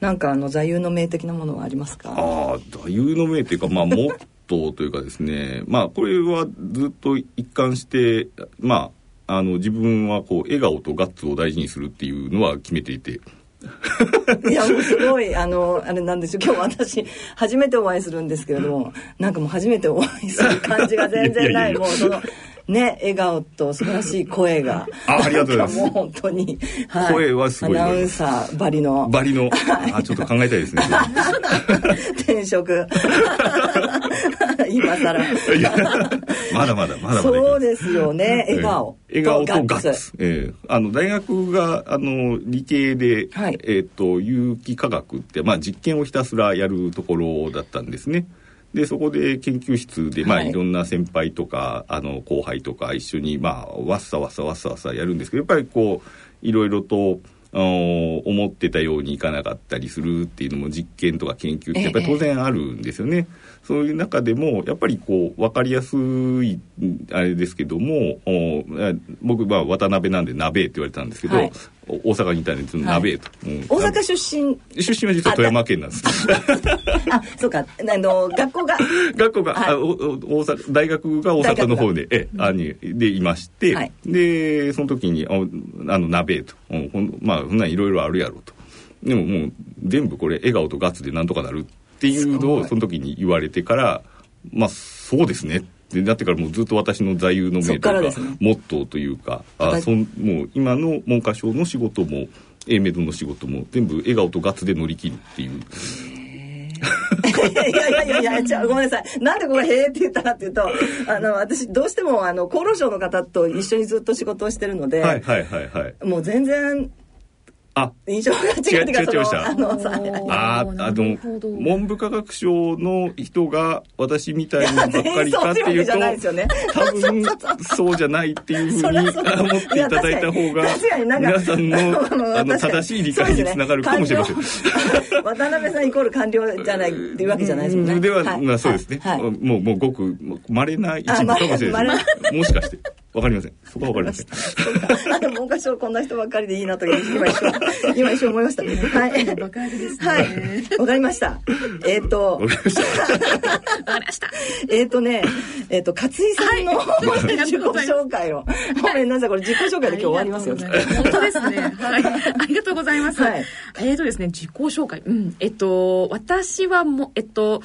なんかあの座右の銘的なものはありますか？ああ、座右の銘っていうか、まあ、モットーというかですね、まあ、これはずっと一貫して、まあ、あの、自分はこう、笑顔とガッツを大事にするっていうのは決めていて、いやもうすごいあのあれなんでしょう今日私初めてお会いするんですけれどもなんかもう初めてお会いする感じが全然ない。もうそのね笑顔と素晴らししい声が。あありがとうございます。もう本当に、は声はすごいアナウンサーばりの。バリの、あ、ちょっと考えたいですね。転職。今更。いやまだまだ、まだまだ。そうですよね。笑顔ええ。笑顔。とガッツ。ツ。ええ。あの、大学が、あの、理系で、はい。えっ、と、有機化学って、まあ、実験をひたすらやるところだったんですね。で、そこで研究室で、まあ、はいいろんな先輩とか、あの、後輩とか一緒に、まあ、わっさわっさわっさわっさやるんですけど、やっぱりこう、いろいろと、思ってたようにいかなかったりするっていうのも実験とか研究ってやっぱり当然あるんですよね。そういう中でもやっぱりこう分かりやすいあれですけども僕まあ渡辺なんで鍋って言われたんですけど、はい。お大阪にいたんで鍋と、うん。大阪出身？出身は実は富山県なんです。あそうか。あの学校が？学校が、はい。あおお大阪大学が大阪の方でえあにでいまして、はい。でその時にああの鍋と。うんまあそんなんいろいろあるやろと。でももう全部これ笑顔とガッツでなんとかなるっていうのをその時に言われてからまあそうですね。ってなってからもうずっと私の座右の銘とか、ね。モットーというかはいあそんもう今の文科省の仕事も A メドの仕事も全部笑顔とガッツで乗り切るっていう。いやいやいやいやじゃあごめんなさい。なんでここへえって言ったかっていうとあの私どうしてもあの厚労省の方と一緒にずっと仕事をしてるので、はいはいはいはい。もう全然あ印象が違うって違う違いましたあのさあーあの文部科学省の人が私みたいにばっかりかっていうと多分そうじゃないっていうふうに思っていただいた方が皆さんのあの正しい理解につながるかもしれません。ね。渡辺さんイコール官僚じゃない っていうわけじゃないですもんね。では、い。まあそうですね。はい。はい。もう、もうごく稀な一部かもしれない。もしかして。わかりません。そこはわかりません。あでも文科省こんな人ばっかりでいいなと今一瞬 今一瞬思いましたはい爆発ですね。はいわかりましたえっ、とわかりました。わかりました。えっ、とね、えっ、と、勝井さんの、はい自己紹介を。ごめんなさい、これ自己紹介で今日終わりますよ。本当ですね。はい。ありがとうございます。はいえっ、とですね、自己紹介。うん。えっと、私はもう、えっと、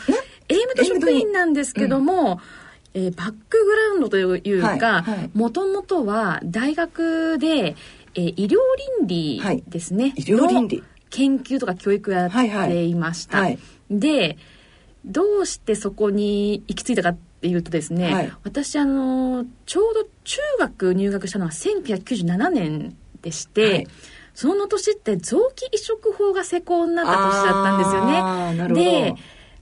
AM と職員なんですけども、えーバックグラウンドというはいかはい、もともとは大学で、えー医療倫理ですね。医療倫理。の研究とか教育をやっていました。はいはい。で、どうしてそこに行き着いたかっていうとですね、はい。私あのちょうど中学入学したのは1997年でして、はい。その年って臓器移植法が施行になった年だったんですよね。で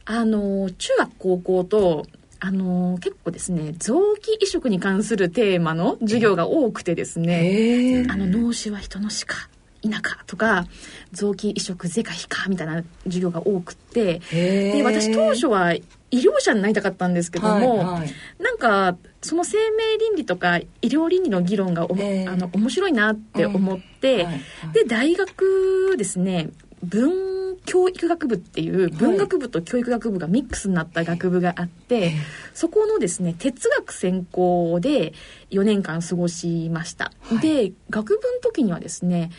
あの中学高校とあの結構ですね臓器移植に関するテーマの授業が多くてですね。あの脳死は人の死か否かとか臓器移植是か非かみたいな授業が多くてで私当初は医療者になりたかったんですけども、はいはい、なんかその生命倫理とか医療倫理の議論がお、あの面白いなって思って、うんはいはい、で大学ですね文教育学部っていう文学部と教育学部がミックスになった学部があって、はい、そこのですね哲学専攻で4年間過ごしました、はい、で学部の時にはですね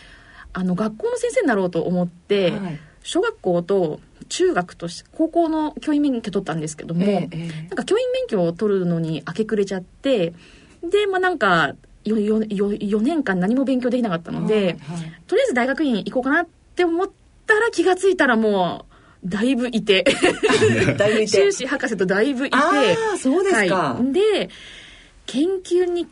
あの学校の先生になろうと思って、はい、小学校と中学と高校の教員免許取ったんですけども、えー、なんか教員免許を取るのに明け暮れちゃってでまあなんか 4, 4, 4年間何も勉強できなかったので、はいはい、とりあえず大学院行こうかなって思ったら気が付いたらもうだいぶいて。だいぶいて。修士博士とだいぶいて。ああそうですか、はい、で研究に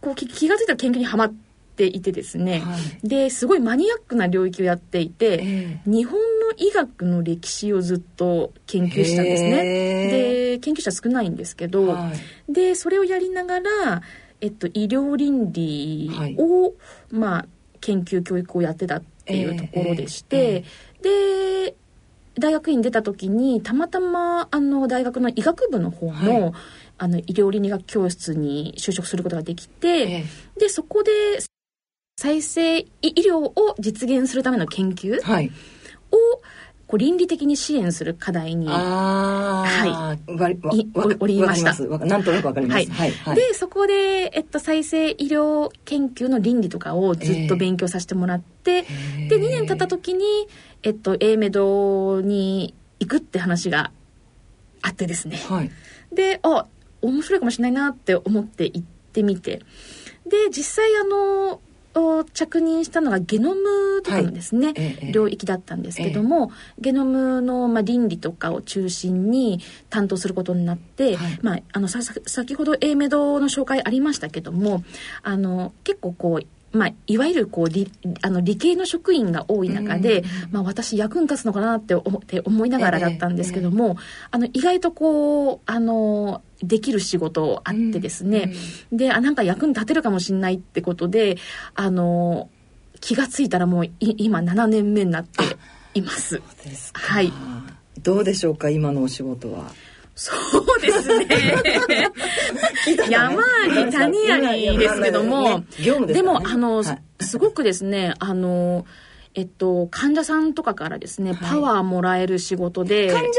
こう気が付いたら研究にはまってていてですね、はい、ですごいマニアックな領域をやっていて、えー、日本の医学の歴史をずっと研究したんですね。で研究者少ないんですけど、はい、でそれをやりながら、えっと、医療倫理を、はい、まあ、研究教育をやってたっていうところでして、えー、で大学院出た時にたまたまあの大学の医学部の方の、あの医療倫理学教室に就職することができて、えー、でそこで再生医療を実現するための研究を、こう倫理的に支援する課題に、はい、わりました。なんとなくわかります。はい。はい、で、そこで、えっと、再生医療研究の倫理とかをずっと勉強させてもらって、えー、で、2年経った時に、えっと、A メドに行くって話があってですね。はい、で、あ、面白いかもしれないなって思って行ってみて、で、実際あの、を着任したのがゲノムとかのですね、はい、領域だったんですけども、えゲノムの、まあ、倫理とかを中心に担当することになって、はい、まあ、あのさ先ほど A メドの紹介ありましたけどもあの結構こうまあ、いわゆるこう理あの理系の職員が多い中で、うん、まあ、私役に立つのかなって思って思いながらだったんですけども、えーえー、あの意外とこうあのできる仕事あってですね、うん、であなんか役に立てるかもしれないってことであの気が付いたらもう今7年目になっています。はい。どうでしょうか今のお仕事は。そうですね。山あり谷ありですけども、ねでもあの、はい、すごくですねあのえっと、患者さんとかからですね、はい、パワーもらえる仕事で。患者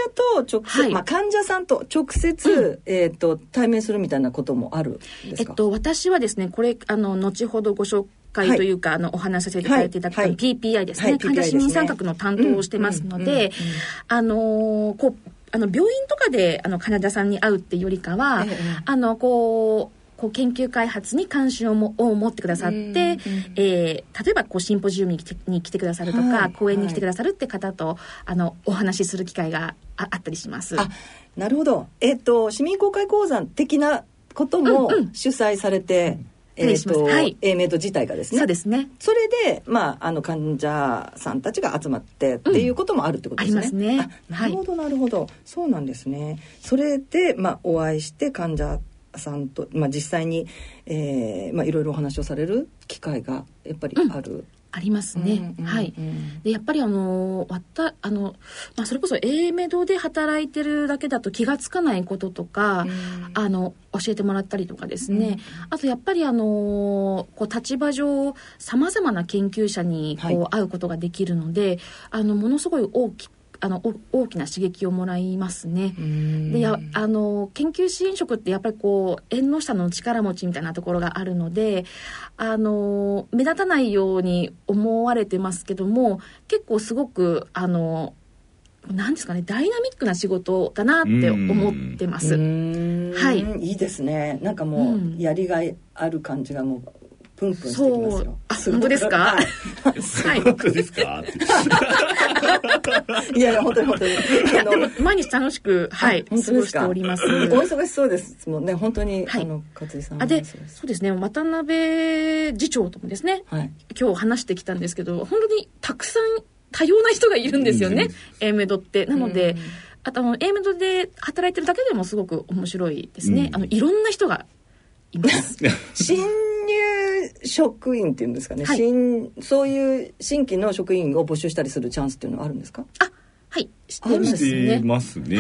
と直接、はい、まあ、患者さんと直接、うん、えっと、対面するみたいなこともあるえっと、私はですねこれあの後ほどご紹介というか、はい、あのお話しさせていただいてい。ただく、はい、PPI ですね、患者市民参画の担当をしてますので、あのこうあの病院とかであの患者さんに会うっていうよりかは、ええ、あのこうこう研究開発に関心をもを持ってくださって、うん、えー、例えばこうシンポジウムに来てに来てくださるとか、はい、講演に来てくださるって方とあのお話しする機会がああったりします。あなるほど。えっ、ー、と市民公開講座的なことも主催されて、うんうんえーとはい、A メイド自体がですね。そうですね。それで、まあ、あの患者さんたちが集まってっていうこともあるってことですね、うん、ありますね。なるほどなるほど、はい、そうなんですね。それで、まあ、お会いして患者さんと、まあ、実際に、えーまあ、いろいろお話をされる機会がやっぱりある、うんありますね。はい。でやっぱりあのわたあのまあそれこそ A メドで働いてるだけだと気が付かないこととか、うん、あの教えてもらったりとかですね。うん、あとやっぱりあのこう立場上さまざまな研究者にこう、はい、会うことができるので、あのものすごい大きあの大きな刺激をもらいますね。でやあの研究支援職ってやっぱりこう縁の下の力持ちみたいなところがあるのであの目立たないように思われてますけども結構すごくあのなんですかねダイナミックな仕事だなって思ってます。はい。いいですね。なんかもう、やりがいある感じがもうプンプンしてきますよ。あ、本当ですか？はい。本当ですか？いやいや、本当に本当に。あの、毎日楽しく、はい、過ごしております。お忙しそうですもんね、本当に、あの、勝井さん。あ、で、そうですね、渡辺次長ともですね、今日話してきたんですけど、本当にたくさん多様な人がいるんですよね、エメドって。なので、あと、エメドで働いてるだけでもすごく面白いですね。あの、いろんな人がいます。新入職員っていうんですかね、はい、新そういう新規の職員を募集したりするチャンスっていうのはあるんですか？あはい。してますね。ますね、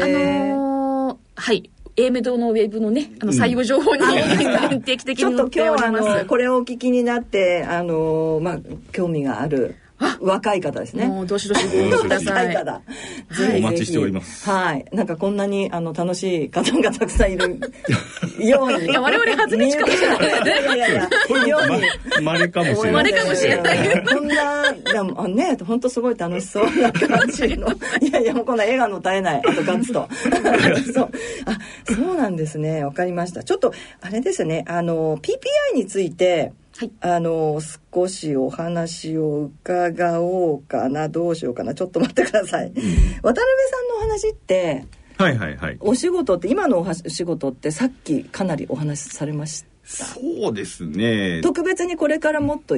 はい、あのー、はい。英明堂のウェブのね、あの採用情報に、うん、定期的に載っております。ちょっと今日あの、これをお聞きになって、あの、まあ、興味がある若い方ですね。もうどしどしご応募ください。若いお待ちしております。はい。なんかこんなにあの楽しい方がたくさんいる ように。いや我々初日かもしれない。いやいやいや。ように。まれかもしれない。まれかもしれない。こんなでもね本当すごい楽しそうな感じの。いやいやもうこんな笑顔の絶えないあとガッツと。そうあそうなんですねわかりました。ちょっとあれですねあの PPI について。はい、あの少しお話を伺おうかな。どうしようかな。ちょっと待ってください、うん、渡辺さんのお話ってはいはいはい。お仕事って今のお仕事ってさっきかなりお話しされました？そうですね。特別にこれからもっと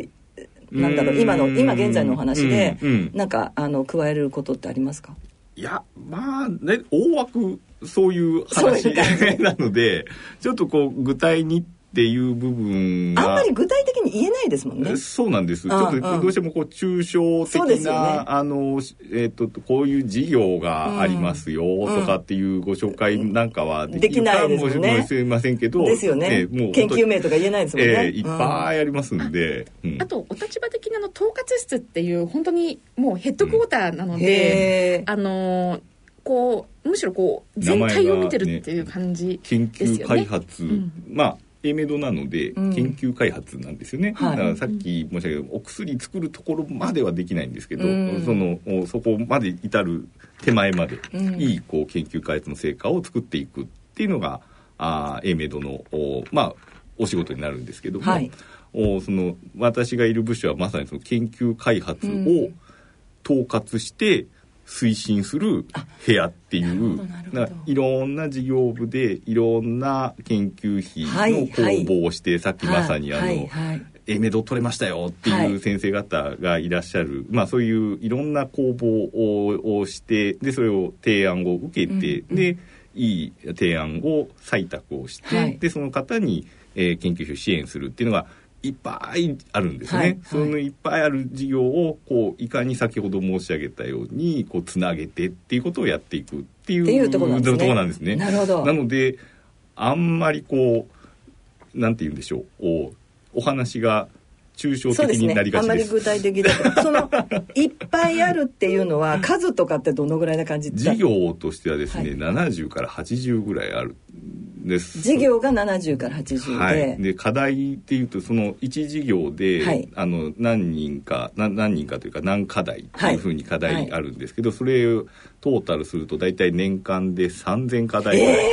なんだろう今の今現在のお話で、うんうん、なんかあの加えることってありますか？いやまあね大枠そういう話 なのでちょっとこう具体にっていう部分があんまり具体的に言えないですもんね。そうなんです。ちょっとどうしてもこう抽象的な、ね、あの、えーと、こういう事業がありますよとかっていうご紹介なんかはできるかもしれませんけどですよね、えー、もう研究名とか言えないですもんね、えー、いっぱいありますんで、うん、あとお立場的なの統括室っていう本当にもうヘッドクォーターなので、うん、あのこうむしろこう全体を見てるっていう感じですよね。研究開発、うん、まあ英明堂なので研究開発なんですよね、うん、だからさっき申し上げたお薬作るところまではできないんですけど、うん、そのそこまで至る手前まで、うん、いいこう研究開発の成果を作っていくっていうのがあ英明堂のおまあお仕事になるんですけども、はい、おその私がいる部署はまさにその研究開発を統括して、推進する部屋っていう。いろんな事業部でいろんな研究費の公募をして、はいはい、さっきまさにあの、はいはい、A メド取れましたよっていう先生方がいらっしゃる、はい、まあそういういろんな公募ををしてでそれを提案を受けて、うん、でいい提案を採択をして、はい、でその方に、えー、研究費を支援するっていうのがいっぱいあるんですね、はいはい、そのいっぱいある事業をこういかに先ほど申し上げたようにこうつなげてっていうことをやっていくっていうところなんですね。なるほど。なのであんまりこうなんて言うんでしょう。おお話が抽象的になりがちです、ね、あんまり具体的だとその いっぱいあるっていうのは数とかってどのぐらいな感じ事業としてはですね、はい、70から80ぐらいあるです。事業が70から80で,、はい、で課題っていうとその一事業で、はい、あの何人かな何人かというか何課題っていうふうに課題あるんですけど、はい、それをトータルすると大体年間で3000課題ぐらい、え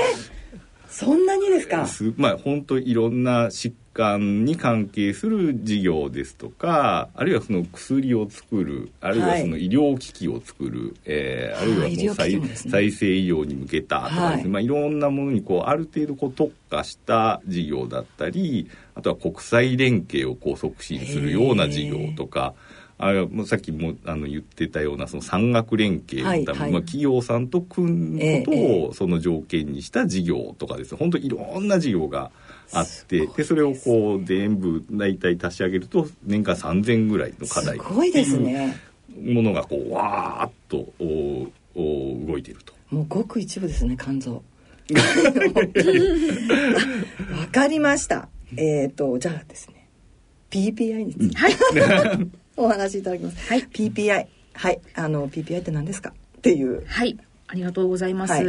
ー、そんなにですか？まあ本当いろんな疾患に関係する事業ですとかあるいはその薬を作るあるいはその医療機器を作る、はい、えー、あるいはもう再,、ね、再生医療に向けたとかですね、はい、まあ、いろんなものにこうある程度こう特化した事業だったりあとは国際連携をこう促進するような事業とか。あれはさっきもあの言ってたようなその産学連携のため、はいはい、まあ、企業さんと組むことをその条件にした事業とかですね。本当いろんな事業があってでそれをこう全部大体足し上げると年間3000ぐらいの課題。すごいですね。ものがこうわーっとおお動いていると。もうごく一部ですね肝臓。わかりました。えっ、ー、とじゃあですね PPI について、はい、お話しいただきます、はい、PPI はい。あの PPI って何ですか？っていう。はい。ありがとうございます。はい、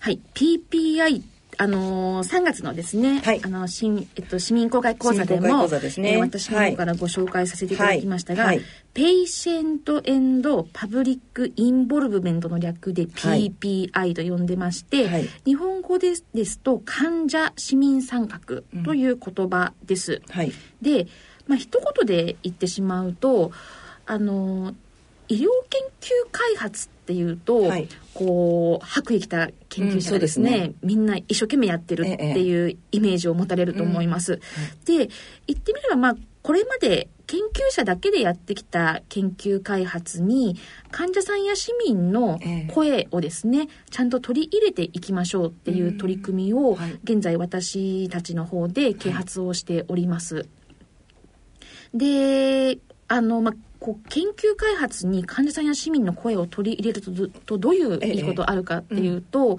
はい、PPI あのー、3月のですね、はい、あの新えっと、市民公開講座でも、ね。えー、私の方からご紹介させていただきましたが、はい、 Patient and Public Involvement の略で PPI と呼んでまして、はい、日本語ですですと患者市民参画という言葉です。うん、で、まあ一言で言ってしまうと、あの医療研究開発っていうと、はい、こう白衣着た研究者がですねうんすね、みんな一生懸命やってるっていうイメージを持たれると思います。ええうん、で言ってみればまあこれまで研究者だけでやってきた研究開発に患者さんや市民の声をですね、えちゃんと取り入れていきましょうっていう取り組みを、現在私たちの方で啓発をしております。はい、で、あの、まこう研究開発に患者さんや市民の声を取り入れるととどういういいことあるかっていうと、えうん、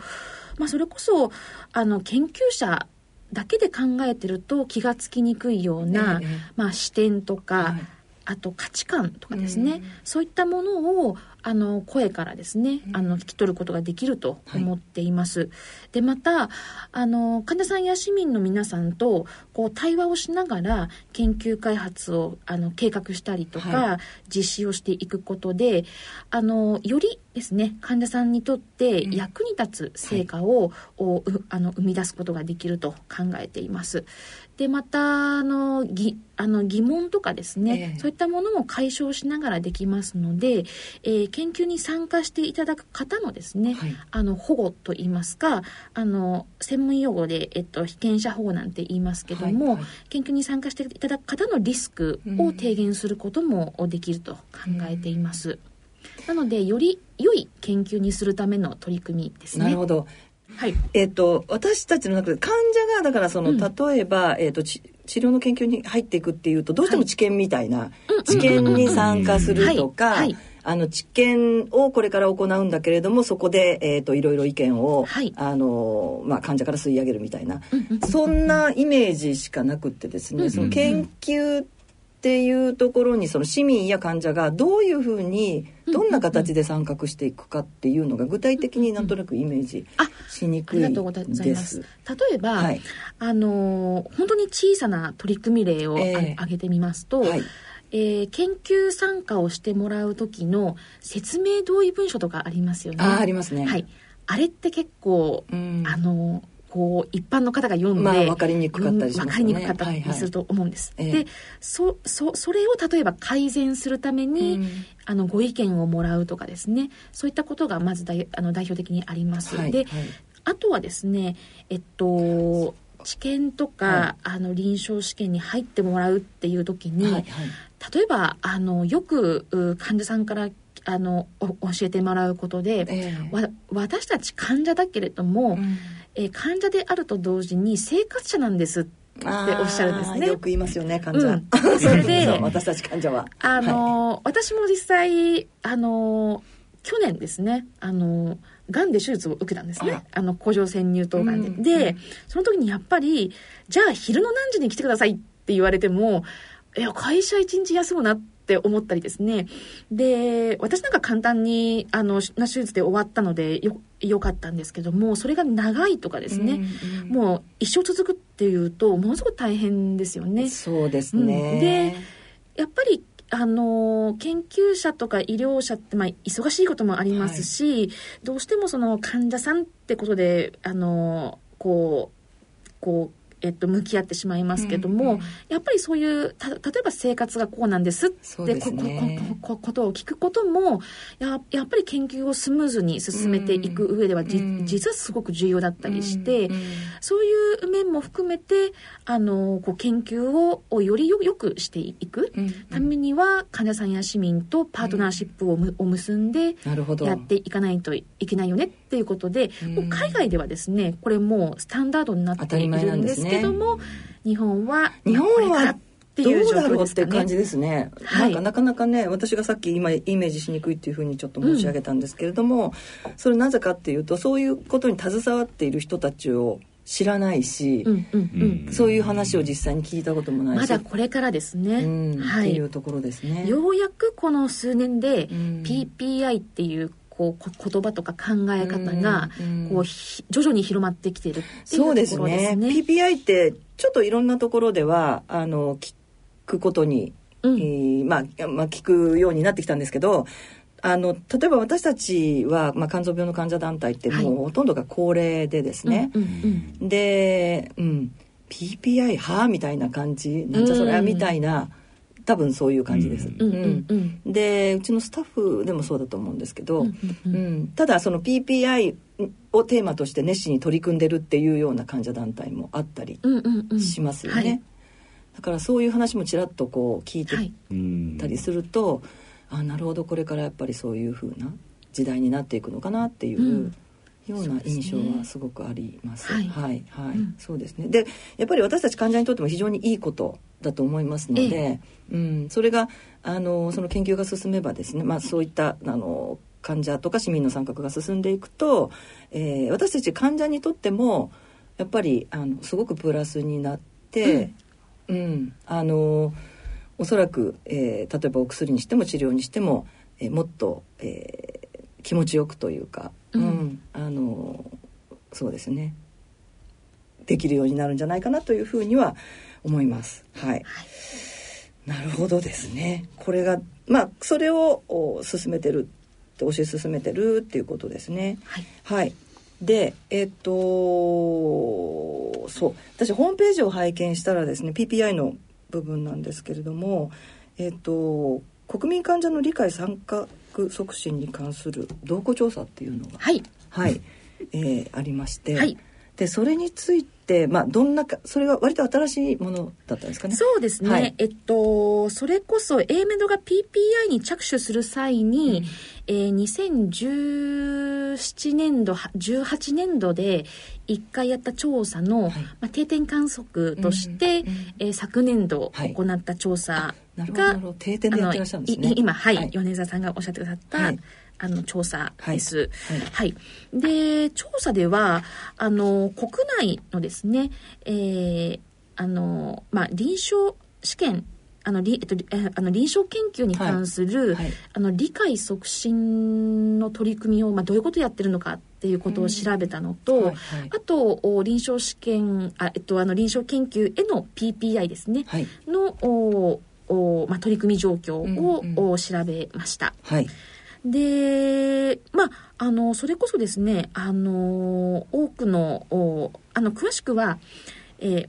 まあ、それこそあの研究者だけで考えてると気がつきにくいような、え。まあ、視点とか、はい、あと価値観とかですね、うん、そういったものをあの声からですね、あの聞き取ることができると思っています。はい、でまたあの患者さんや市民の皆さんとこう対話をしながら研究開発をあの計画したりとか、はい、実施をしていくことであのよりですね患者さんにとって役に立つ成果を、うんはい、あの生み出すことができると考えています。でまたあのぎあの疑問とかですね、えー、そういったものも解消しながらできますので、えー、研究に参加していただく方のですね、はい、あの保護といいますかあの専門用語で、えっと、被験者保護なんて言いますけども、はいはい、研究に参加していただく方のリスクを低減することもできると考えています。なのでより良い研究にするための取り組みですね。なるほど。はい、えっ、ー、と私たちの中で患者がだからその、うん、例えば、えーと、治療の研究に入っていくっていうとどうしても治験みたいな、はい、治験に参加するとか。あの治験をこれから行うんだけれどもそこで、えーと、いろいろ意見を、はい、あのまあ、患者から吸い上げるみたいな、そんなイメージしかなくってですね、その研究っていうところにその市民や患者がどういうふうにどんな形で参画していくかっていうのが具体的になんとなくイメージしにくいです。例えば、はい、あの本当に小さな取り組み例を、えー、挙げてみますと、はいえー、研究参加をしてもらう時の説明同意文書とかありますよね。あありますね。はい。あれって結構、うん、あのこう一般の方が読んで、まあ、分かりにくかったりします、ね、分かりにくかったりすると思うんです。はいはい、でそそそれを例えば改善するために、うん、あのご意見をもらうとかですねそういったことがまずだあの代表的にあります。はい、で、あとはですねえっと治験とか、はい、あの臨床試験に入ってもらうっていう時に、はいはい、例えばあのよく患者さんからあの教えてもらうことで、えー、私たち患者だけれども、うんえー、患者であると同時に生活者なんですっておっしゃるんですね。よく言いますよね、患者。うん、それで、私たち患者は。あの、はい、私も実際、あの、去年ですね、あの、がんで手術を受けたんですね。あの、甲状腺乳頭がんで。うん、で、その時にやっぱり、じゃあ昼の何時に来てくださいって言われても、いや、会社一日休むなって思ったりですね。で、私なんか簡単に、あの、な手術で終わったので、よ、良かったんですけどもそれが長いとかですね、うんうん、もう一生続くっていうとものすごく大変ですよね。そうですね、うん、でやっぱりあの研究者とか医療者って、まあ、忙しいこともありますし、はい、どうしてもその患者さんってことであのこうこうえっと、向き合ってしまいますけども、うんうん、やっぱりそういう例えば生活がこうなんですってここことを聞くこともややっぱり研究をスムーズに進めていく上ではじ、うん、実はすごく重要だったりして、うんうん、そういう面も含めてあのこう研究ををよりよくしていくためには患者さんや市民とパートナーシップを,、を結んでやっていかないといけないよねっていうことで、海外ではですねこれもうスタンダードになっているんですけども、日本は日本はどうだろうっていう感じですね。はい、なんかなかなかね私がさっき今イメージしにくいっていうふうにちょっと申し上げたんですけれども、うん、それなぜかっていうとそういうことに携わっている人たちを知らないし、うんうんうん、そういう話を実際に聞いたこともないし。まだこれからですね、うん。はい、っていうところですね。ようやくこの数年で PPI っていうこう言葉とか考え方がこう徐々に広まってきてるっていうところですね。すね。PPI ってちょっといろんなところではあの聞くことに、うん、えー、まあ、まあ聞くようになってきたんですけどあの例えば私たちは、まあ、肝臓病の患者団体ってもうほとんどが高齢でですね、はいうんうん、で、うん、PPI はみたいな感じ。なんじゃそりゃみたいな。多分そういう感じです。うん、うん、でうちのスタッフでもそうだと思うんですけど、うん、ただその PPI をテーマとして熱心に取り組んでるっていうような患者団体もあったりしますよね。だからそういう話もちらっとこう聞いてたりすると、はい、あなるほどこれからやっぱりそういうふうな時代になっていくのかなっていう。ような印象はすごくあります。すね、はい、はい、はい、うん、そうですね。で、やっぱり私たち患者にとっても非常にいいことだと思いますので、ええ、うん、それがあのその研究が進めばですね、まあそういったあの患者とか市民の参画が進んでいくと、えー、私たち患者にとってもやっぱりあのすごくプラスになって、うん、うん、あのおそらく、えー、例えばお薬にしても治療にしても、えー、もっと、えー、気持ちよくというか、うん、うん、あのそうですね。できるようになるんじゃないかなというふうには思います。はい、はい、なるほどですね。これがまあそれを進めてるって推し進めてるっていうことですね。はい、はい。でえっ、とそう。私ホームページを拝見したらですね PPI の部分なんですけれどもえっ、と国民患者の理解参画促進に関する動向調査っていうのがはい、はい。えー、ありまして、はい、でそれについて、まあ、どんなかそれが割と新しいものだったんですかね。そうですね、はい、えっとそれこそ A メドが PPI に着手する際に、うん、えー、2017年度18年度で1回やった調査の、はい、まあ、定点観測として、うんうん、えー、昨年度行った調査が、定点でやってらっしゃるんですね。今はい、はい、米沢さんがおっしゃってくださった、あの調査です。はい。はい、で調査ではあの国内のですね、えー、あのまあ臨床試験あの、り、えっと、あの臨床研究に関する、はい。はい、あの理解促進の取り組みを、まあ、どういうことをやってるのかっていうことを調べたのと、はい。はい、あと臨床試験あ、えっと、あの臨床研究への PPI ですね、はい、のおお、まあ、取り組み状況を、うんうん、調べました。はいで、まあ、あの、それこそですね、あの、多くの、あの、詳しくは、えー、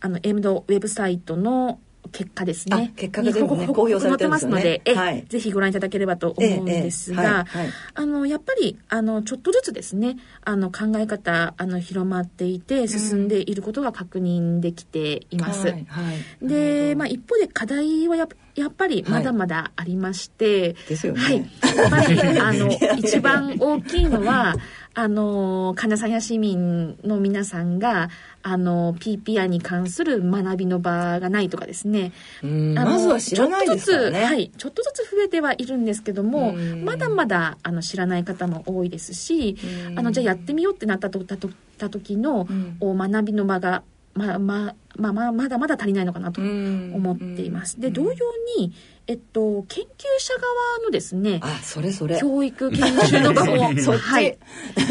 あの、エムドウェブサイトの結果ですね。結果が全部、ね、公表されてますので、え、はい、ぜひご覧いただければと思うんですが、ええはいはい、あの、やっぱり、あの、ちょっとずつですね、あの、考え方、あの、広まっていて、進んでいることが確認できています。うん、で、まあ、一方で課題はややっぱりまだまだありまして、ですよね。はい。やっぱり、あの、一番大きいのは、あの、患者さんや市民の皆さんが、あの、PPI に関する学びの場がないとかですね。まずは知らないですかね。はい。ちょっとずつ増えてはいるんですけども、まだまだ、あの、知らない方も多いですし、あの、じゃあやってみようってなったと、たと、た時の、学びの場が、まあ、まあ、まあ、まあ、まだまだ足りないのかなと思っています。で、同様に、えっと、研究者側のですね、あ、それそれ。教育研究の場も、はい。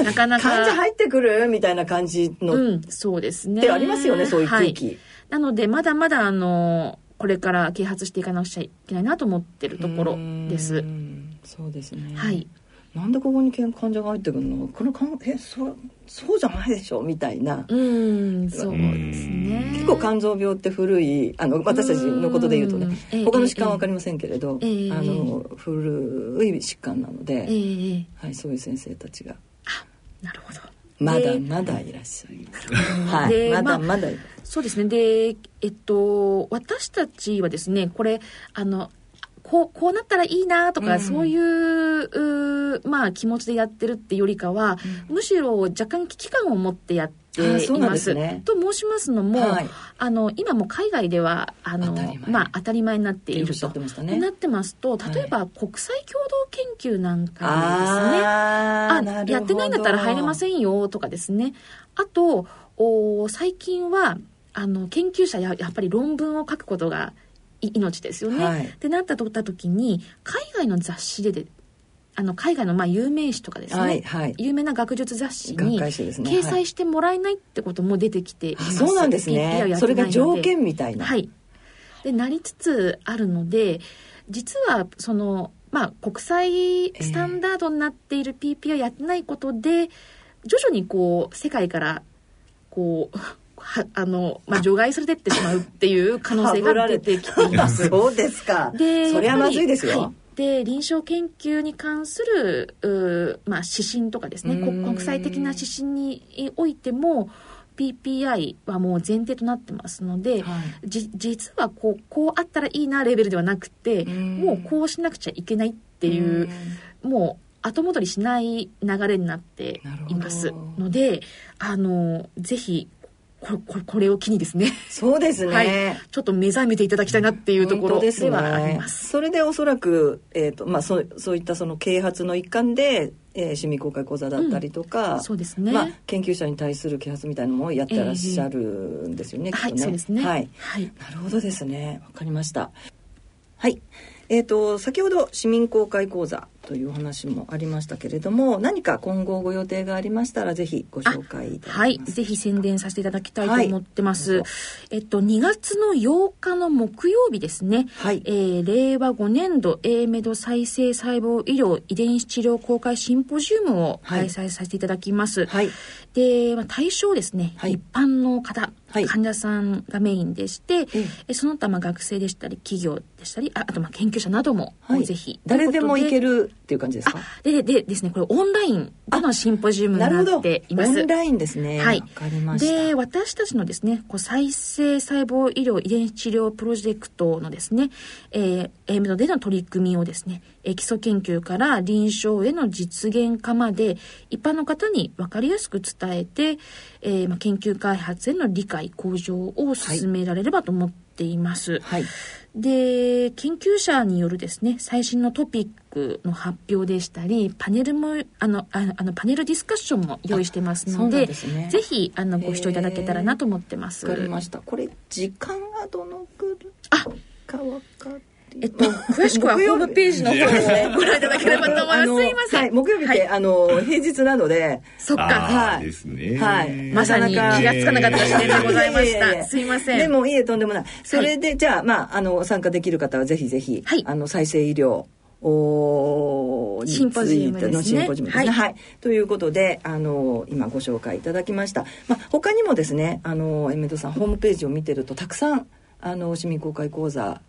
なかなか。患者入ってくるみたいな感じの。うん、そうですね。でありますよね、そういう空気。はい、なので、まだまだ、あの、これから啓発していかなくちゃいけないなと思ってるところです。そうですね。はい。なんでここに患者が入ってくるの？このかんえそそうじゃないでしょ？みたいな。うんそうですね。結構肝臓病って古いあの私たちのことで言うとね、他の疾患は分かりませんけれど、えー、あの古い疾患なので、えー、はい、そういう先生たちが。あなるほど。まだまだいらっしゃいます。はい、まだまだ、まあ、そうですね。で、えっと、私たちはですね、これ、あの、こう、こうなったらいいなとか、うん、そういう、うまあ気持ちでやってるってよりかは、うん、むしろ若干危機感を持ってやっています。ね、と申しますのも、はい、あの今も海外ではあのまあ当たり前になっていると、ね、なってますと例えば、国際共同研究なんかですねあやってないんだったら入れませんよとかですね。あとお最近はあの研究者ややっぱり論文を書くことが命ですよね。はい、ってなったとった時に海外の雑誌でであの海外のまあ有名誌とかですね、はいはい、有名な学術雑誌に掲載してもらえないってことも出てきています。そうなんですね。それが条件みたいな。はい。でなりつつあるので実はそのまあ国際スタンダードになっている PP をやってないことで、えー、徐々にこう世界からこうはあの、まあ、除外されてってしまうっていう可能性が出てきています。そうですか。で、それはまずいですよ。はいで臨床研究に関するまあ、指針とかですね、国際的な指針においても PPI はもう前提となってますので、はい、じ実はこうこうあったらいいなレベルではなくてもうこうしなくちゃいけないっていうもう後戻りしない流れになっていますのであのぜひこここれを機にですね。そうですね、はい、ちょっと目覚めていただきたいなっていうところではあります。それでおそらく、えーとまあ、そうそういったその啓発の一環で、えー、市民公開講座だったりとか、うん、そうですね、まあ、研究者に対する啓発みたいなのもやってらっしゃるんですよね、えー、はいそうですね、はい、はい、なるほどですね。わかりました。はい。えーと、先ほど市民公開講座という話もありましたけれども何か今後ご予定がありましたらぜひご紹介はい。ぜひ宣伝させていただきたいと思ってます、はい、えっと2月の8日の木曜日ですね、はい。えー、令和5年度 A メド再生細胞医療遺伝子治療公開シンポジウムを開催させていただきます、はい、で、まあ、対象ですね、はい、一般の方はい、患者さんがメインでして、えその他まあ学生でしたり企業でしたりああとまあ研究者なども、はい、ぜひ。誰でも行けるっていう感じですか？ででですねこれオンラインでのシンポジウムになっています。オンラインですね。はい。で私たちのですねこう再生細胞医療遺伝子治療プロジェクトのですね、えー、エムドでの取り組みをですね基礎研究から臨床への実現化まで一般の方に分かりやすく伝えて、えーまあ、研究開発への理解向上を進められればと思っています。はい、で研究者によるですね最新のトピックの発表でしたりパネルもあのあのパネルディスカッションも用意してますので、ね、ぜひあのご視聴いただけたらなと思ってます。わかりました。これ時間がどのくらいか分かってえっと、詳しくはホームページの方を ご覧いただければと思います。すいません。はい、木曜日って、あの、平日なので。そっか。はい。ですね。はい。まさに気がつかなかった視点でございました。すいません。でも、いいえ、とんでもない。それで、じゃあ、まあ、あの、参加できる方はぜひぜひ、はい、あの、再生医療、おシンポジウムですね。シンポジウムですね。はい。ということで、あの、今ご紹介いただきました。まあ、他にもですね、あの、エメドさん、ホームページを見てると、たくさん、あの、市民公開講座、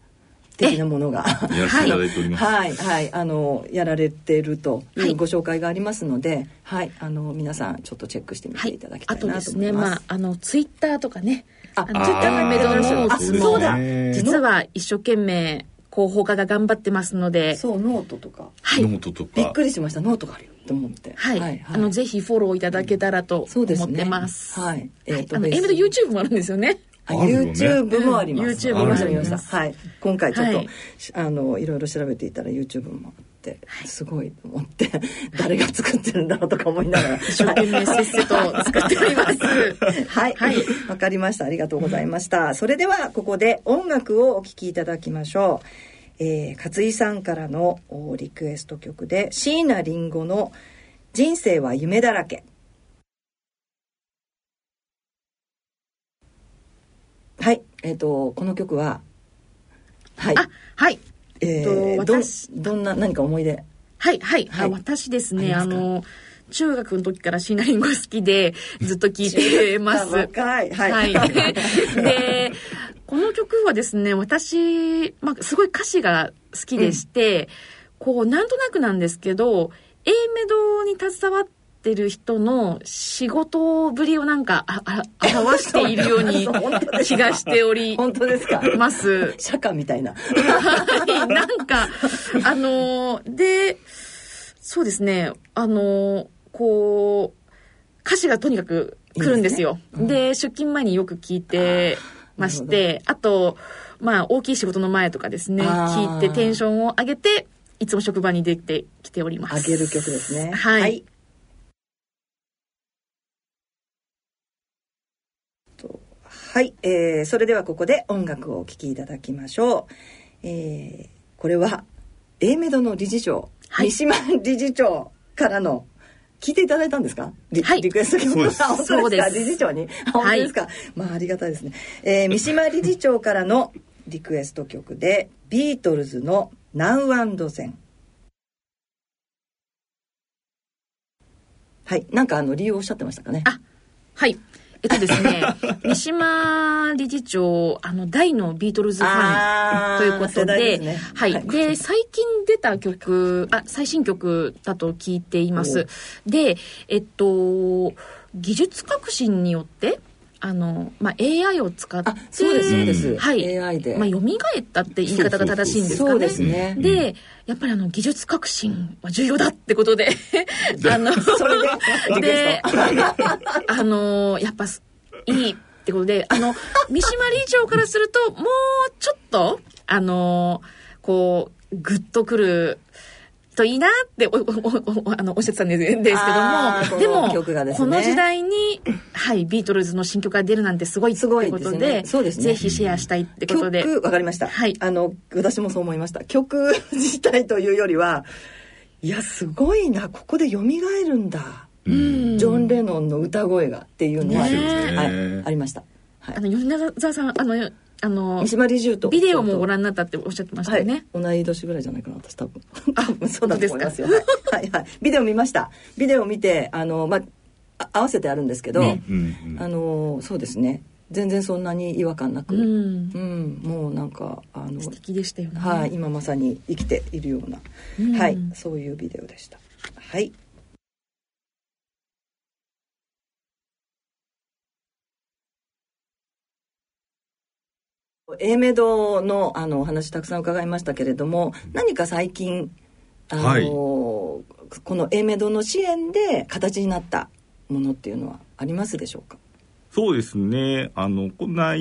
的なものが。はいはい。はい。あのやられてるというご紹介がありますので、はい、あの皆さんちょっとチェックしてみてい。ただきたいなと思います。はい、あとですね、まああのツイッターとかね、あのツイッターの AMED のあそうだ。実は一生懸命広報課が頑張ってますので、そうノートとか、はい、ノートとか。びっくりしました。ノートがあるよ。と思って、はい、はい、あのぜひフォローいただけたらと思ってます。はい。えっ、ー、と、はい、あの M の YouTube もあるんですよね。YouTube もあります。YouTube もあります。はい。今回ちょっと、はい、あの、いろいろ調べていたら YouTube もあって、すごいと思って、誰が作ってるんだろうとか思いながら。一生懸命せっせと作っております。はい。はい。わかりました。ありがとうございました。それでは、ここで音楽をお聴きいただきましょう。えー、勝井さんからのリクエスト曲で、椎名林檎の人生は夢だらけ。はい、えっ、ー、とこの曲ははい、あはい。えー、どどんな何か思い出？はいはい、はい、私ですねあの中学の時からシナリンゴ好きで ずっと聴いてます。若い。はい。はい、で、この曲はですね、私、まあ、すごい歌詞が好きでして、うん、こう、なんとなくなんですけど、A メドに携わっってる人の仕事ぶりをなんかああ表しているように 気がしており本当ですかます。釈迦みたいな。はい、なんか、あので、そうですね、あのこう、歌詞がとにかく来るんですよ。で、ねうん、で、出勤前によく聞いてまして、あと、まあ、大きい仕事の前とかですね、聞いてテンションを上げて、いつも職場に出てきております。上げる曲ですね。はい、はいはい、えー、それではここで音楽をお聴きいただきましょう。えー、これは A メドの理事長、はい、三島理事長からの聞いていただいたんですか？リ,、はい、リクエスト曲そうです。理事長に？本当ですか、はい、まあありがたいですね、えー、三島理事長からの リクエスト曲でビートルズの「Now and Then」はいなんかあの理由をおっしゃってましたかね？あはいえっとですね、三島理事長、あの、大のビートルズファンということで、でね、はい。で、最近出た曲、あ、最新曲だと聞いています。で、えっと、技術革新によって、あの、まあ、AI を使ってそうですそうです、はい、AI で、まあ、蘇ったって言い方が正しいんですかね。そうですね。でやっぱりあの技術革新は重要だってことで。あのそれで？であのやっぱいいってことであの三島理事長からするともうちょっとあのこうグッとくるといいなっておおおあのおっしゃってたんですけどもでもこ、ね,、この時代に、はい、ビートルズの新曲が出るなんてすごいってことでそうですね、ぜひシェアしたいってことで。曲わかりました、はい、あの私もそう思いました。曲自体というよりはいやすごいなここで蘇るんだ、うん、ジョン・レノンの歌声がっていうのは、ね、ありました、はい、あの米沢さんあのあの三島理事と。ビデオもご覧になったっておっしゃってましたよね、はい、同い年ぐらいじゃないかな私多分。あそうだと思いますよ。はい。はい。ビデオ見ました。ビデオ見てあのまあ合わせてあるんですけど、ね。あのそうですね。全然そんなに違和感なく、うん、うん、もうなんかあの素敵でしたよね。はい。今まさに生きているような、うん、はい。そういうビデオでした。はい A メドのあのお話たくさん伺いましたけれども何か最近あの、はい、この A メドの支援で形になったものっていうのはありますでしょうか？そうですね。あの、こんな、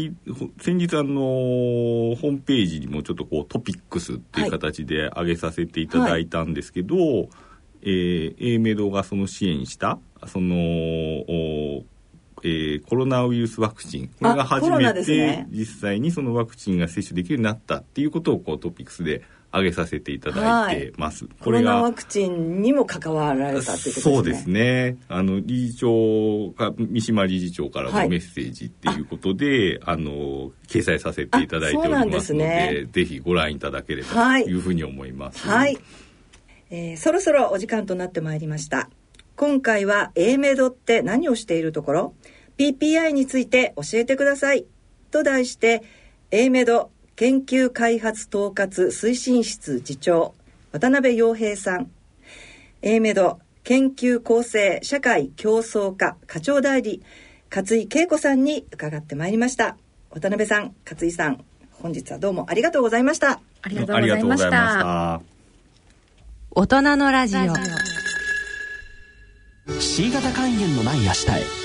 先日あの、ホームページにもちょっとこうトピックスっていう形で上げさせていただいたんですけど、はい、えー、A メドがその支援した、その、えー、コロナウイルスワクチンこれが初めて、ね、実際にそのワクチンが接種できるようになったっていうことをこうトピックスで挙げさせていただいてます。はい、これがワクチンにも関わられたっていうことですね。そうですね。あの理事長が三島理事長からのメッセージっていうことで、はい、あの掲載させていただいておりますので、ね、ぜひご覧いただければというふうに思います。はい。はい、えー、そろそろお時間となってまいりました。今回は A メドって何をしているところ？PPI について教えてください。と題して A メド研究開発統括推進室次長渡辺洋平さん。A メド研究構成社会競争課課長代理勝井恵子さんに伺ってまいりました。渡辺さん勝井さん本日はどうもありがとうございました。ありがとうございました。大人のラジオ。C 型肝炎のない明日へ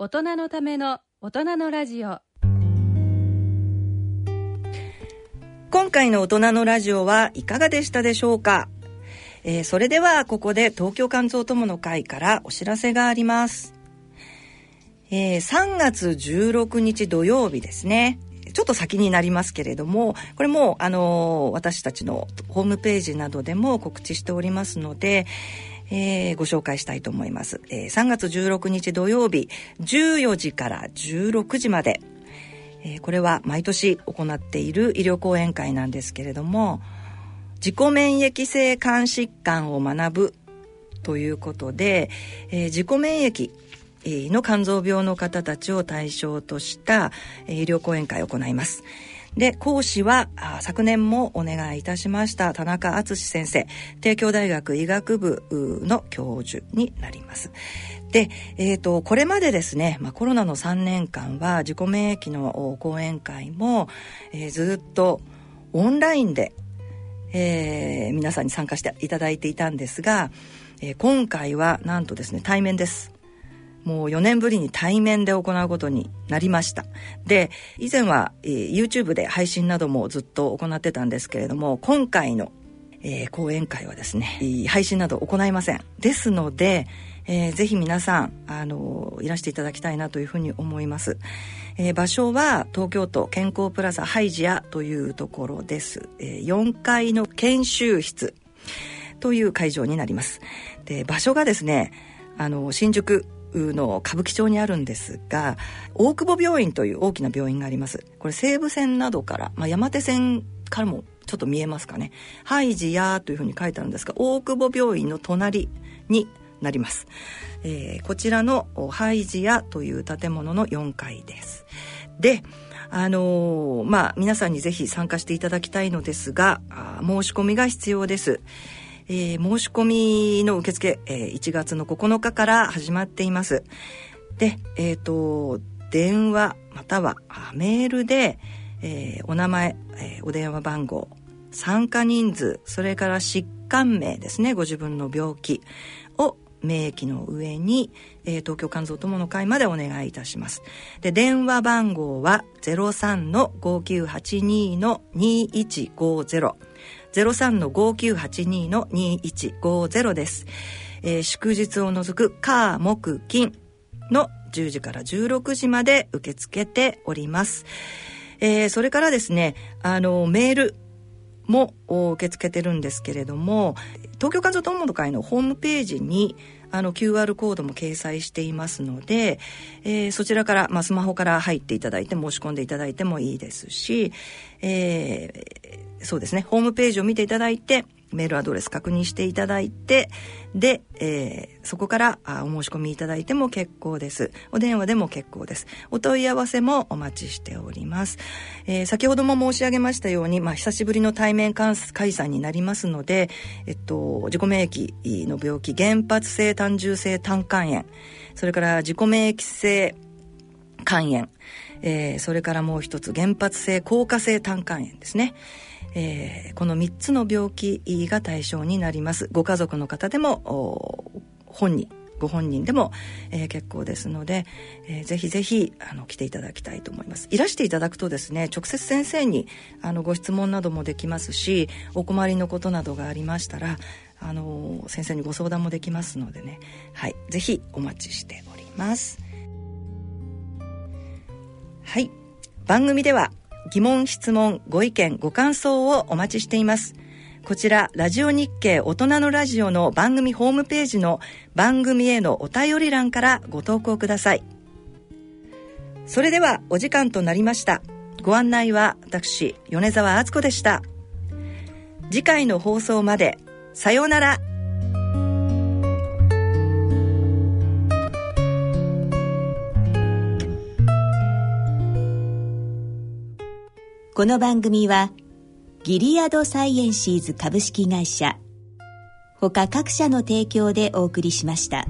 大人のための大人のラジオ。今回の大人のラジオはいかがでしたでしょうか、えー、それではここで東京肝臓友の会からお知らせがあります、えー、3月16日土曜日ですね。ちょっと先になりますけれどもこれもあの私たちのホームページなどでも告知しておりますのでえー、ご紹介したいと思います。えー、3月16日土曜日、14時から16時まで、えー、これは毎年行っている医療講演会なんですけれども、自己免疫性肝疾患を学ぶということで、えー、自己免疫、の肝臓病の方たちを対象とした医療講演会を行います。で、講師は昨年もお願いいたしました田中敦先生、帝京大学医学部の教授になります。で、えっ、ー、と、これまでですね、まあ、コロナの3年間は自己免疫の講演会も、えー、ずっとオンラインで、えー、皆さんに参加していただいていたんですが、え、今回はなんとですね、対面です。もう4年ぶりに対面で行うことになりました。で、以前は、えー、YouTube で配信などもずっと行ってたんですけれども、今回の、えー、講演会はですね、配信など行いません。ですので、えー、ぜひ皆さん、あのいらしていただきたいなというふうに思います。えー、場所は東京都健康プラザハイジアというところです。えー、4階の研修室という会場になります。で、場所がですね、あの、新宿の歌舞伎町にあるんですが、大久保病院という大きな病院があります。これ西武線などから、まあ、山手線からもちょっと見えますかね。ハイジヤというふうに書いてあるんですが、大久保病院の隣になります。えー、こちらのハイジヤという建物の4階です。で、あのー、まあ、皆さんにぜひ参加していただきたいのですが、申し込みが必要です。えー、申し込みの受付、えー、1月の9日から始まっています。で、えっ、ー、と、電話またはメールで、えー、お名前、えー、お電話番号、参加人数、それから疾患名ですね、ご自分の病気を免疫の上に、えー、東京肝臓友の会までお願いいたします。で、電話番号は03-5982-2150。03-5982-2150です。えー、祝日を除く火、木、金の10時から16時まで受け付けております。えー、それからですね、あの、メールも受け付けてるんですけれども、東京肝臓友の会のホームページに、あの QR コードも掲載していますので、えー、そちらから、まあ、スマホから入っていただいて申し込んでいただいてもいいですし、えー、そうですね、ホームページを見ていただいて、メールアドレス確認していただいて、で、えー、そこからあお申し込みいただいても結構です。お電話でも結構です。お問い合わせもお待ちしております。えー、先ほども申し上げましたように、まあ、久しぶりの対面開催になりますので、えっと、自己免疫の病気、原発性単純性胆管炎、それから自己免疫性肝炎、えー、それからもう一つ原発性硬化性胆管炎ですね。えー、この3つの病気が対象になります。ご家族の方でも本人ご本人でも、えー、結構ですので、えー、ぜひぜひあの来ていただきたいと思います。いらしていただくとですね直接先生にあのご質問などもできますしお困りのことなどがありましたらあの先生にご相談もできますのでね。はい。ぜひお待ちしております。はい。番組では疑問、質問、ご意見、ご感想をお待ちしています。こちら、ラジオ日経大人のラジオの番組ホームページの番組へのお便り欄からご投稿ください。それではお時間となりました。ご案内は私、米沢敦子でした。次回の放送まで、さようなら。この番組はギリアドサイエンシーズ株式会社ほか各社の提供でお送りしました。